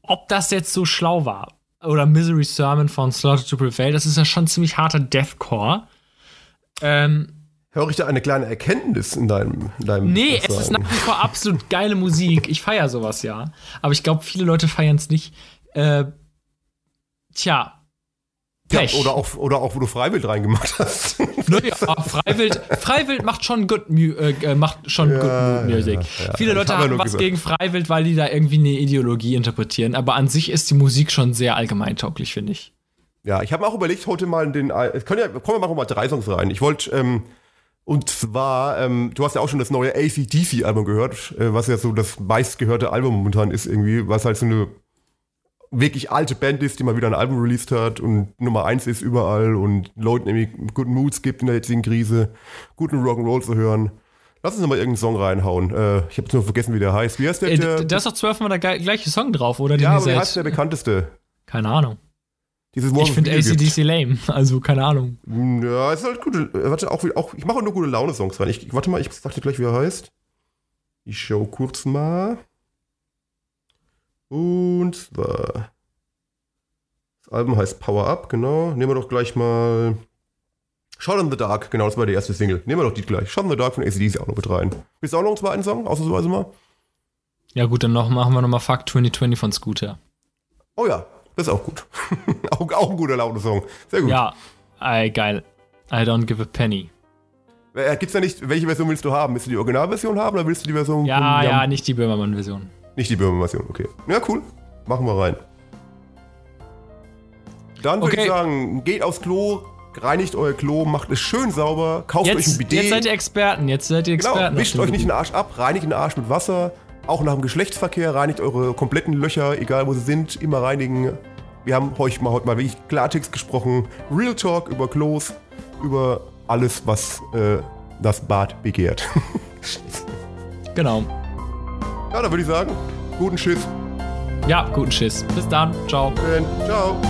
Ob das jetzt so schlau war. Oder Misery Sermon von Slaughter to Prevail, das ist ja schon ziemlich harter Deathcore. Ähm, Höre ich da eine kleine Erkenntnis in deinem, in deinem Nee, es ist nach wie vor absolut geile Musik. Ich feiere sowas ja. Aber ich glaube, viele Leute feiern es nicht. Äh, tja. Pech. Ja, oder, auch, oder auch, wo du Freiwild reingemacht hast. Naja, Freiwild, Freiwild macht schon good, äh, äh, macht schon ja, good Music. Ja, Viele Leute haben was gesagt. gegen Freiwild, weil die da irgendwie eine Ideologie interpretieren. Aber an sich ist die Musik schon sehr allgemeintauglich, finde ich. Ja, ich habe mir auch überlegt, heute mal den. Es können ja, kommen wir mal drei Songs rein. Ich wollte. Ähm, und zwar, ähm, du hast ja auch schon das neue ACDC-Album gehört, äh, was ja so das meistgehörte Album momentan ist irgendwie, was halt so eine wirklich alte Band ist, die mal wieder ein Album released hat und Nummer eins ist überall und Leuten irgendwie guten Moods gibt in der jetzigen Krise, guten Rock'n'Roll zu hören. Lass uns mal irgendeinen Song reinhauen. Äh, ich habe nur vergessen, wie der heißt. Wie heißt der? Äh, da ist doch zwölfmal der gleiche Song drauf, oder? Ja, aber wie heißt der bekannteste? Keine Ahnung. Dieses ich finde ACDC lame, also keine Ahnung. Ja, es ist halt gut. Warte, auch, auch ich mache nur gute Laune-Songs rein. Ich, warte mal, ich sag dir gleich, wie er heißt. Ich schau kurz mal. Und zwar. Das Album heißt Power Up, genau. Nehmen wir doch gleich mal. Shot in the Dark, genau, das war die erste Single. Nehmen wir doch die gleich. Shot in the Dark von ACDC auch noch mit rein. Willst du auch noch einen zweiten Song, ausnahmsweise mal? Ja, gut, dann noch, machen wir nochmal Fuck 2020 von Scooter. Oh ja, das ist auch gut. auch, auch ein guter Laune-Song. Sehr gut. Ja, ey, geil. I don't give a penny. Äh, gibt's ja nicht, welche Version willst du haben? Willst du die Originalversion haben oder willst du die Version? Ja, ja, nicht die Böhmermann-Version. Nicht die Böhmermann-Version, okay. Ja, cool. Machen wir rein. Dann würde okay. ich sagen, geht aufs Klo, reinigt euer Klo, macht es schön sauber, kauft jetzt, euch ein Bidet. Jetzt seid ihr Experten, jetzt seid ihr genau, Experten. Genau, wischt euch nicht den Arsch ab, reinigt den Arsch mit Wasser, auch nach dem Geschlechtsverkehr reinigt eure kompletten Löcher, egal wo sie sind, immer reinigen. Wir haben euch mal heute mal wirklich Klartext gesprochen. Real Talk über Klos, über alles, was äh, das Bad begehrt. genau. Ja, dann würde ich sagen, guten Schiss. Ja, guten Schiss. Bis dann. Ciao. Ciao.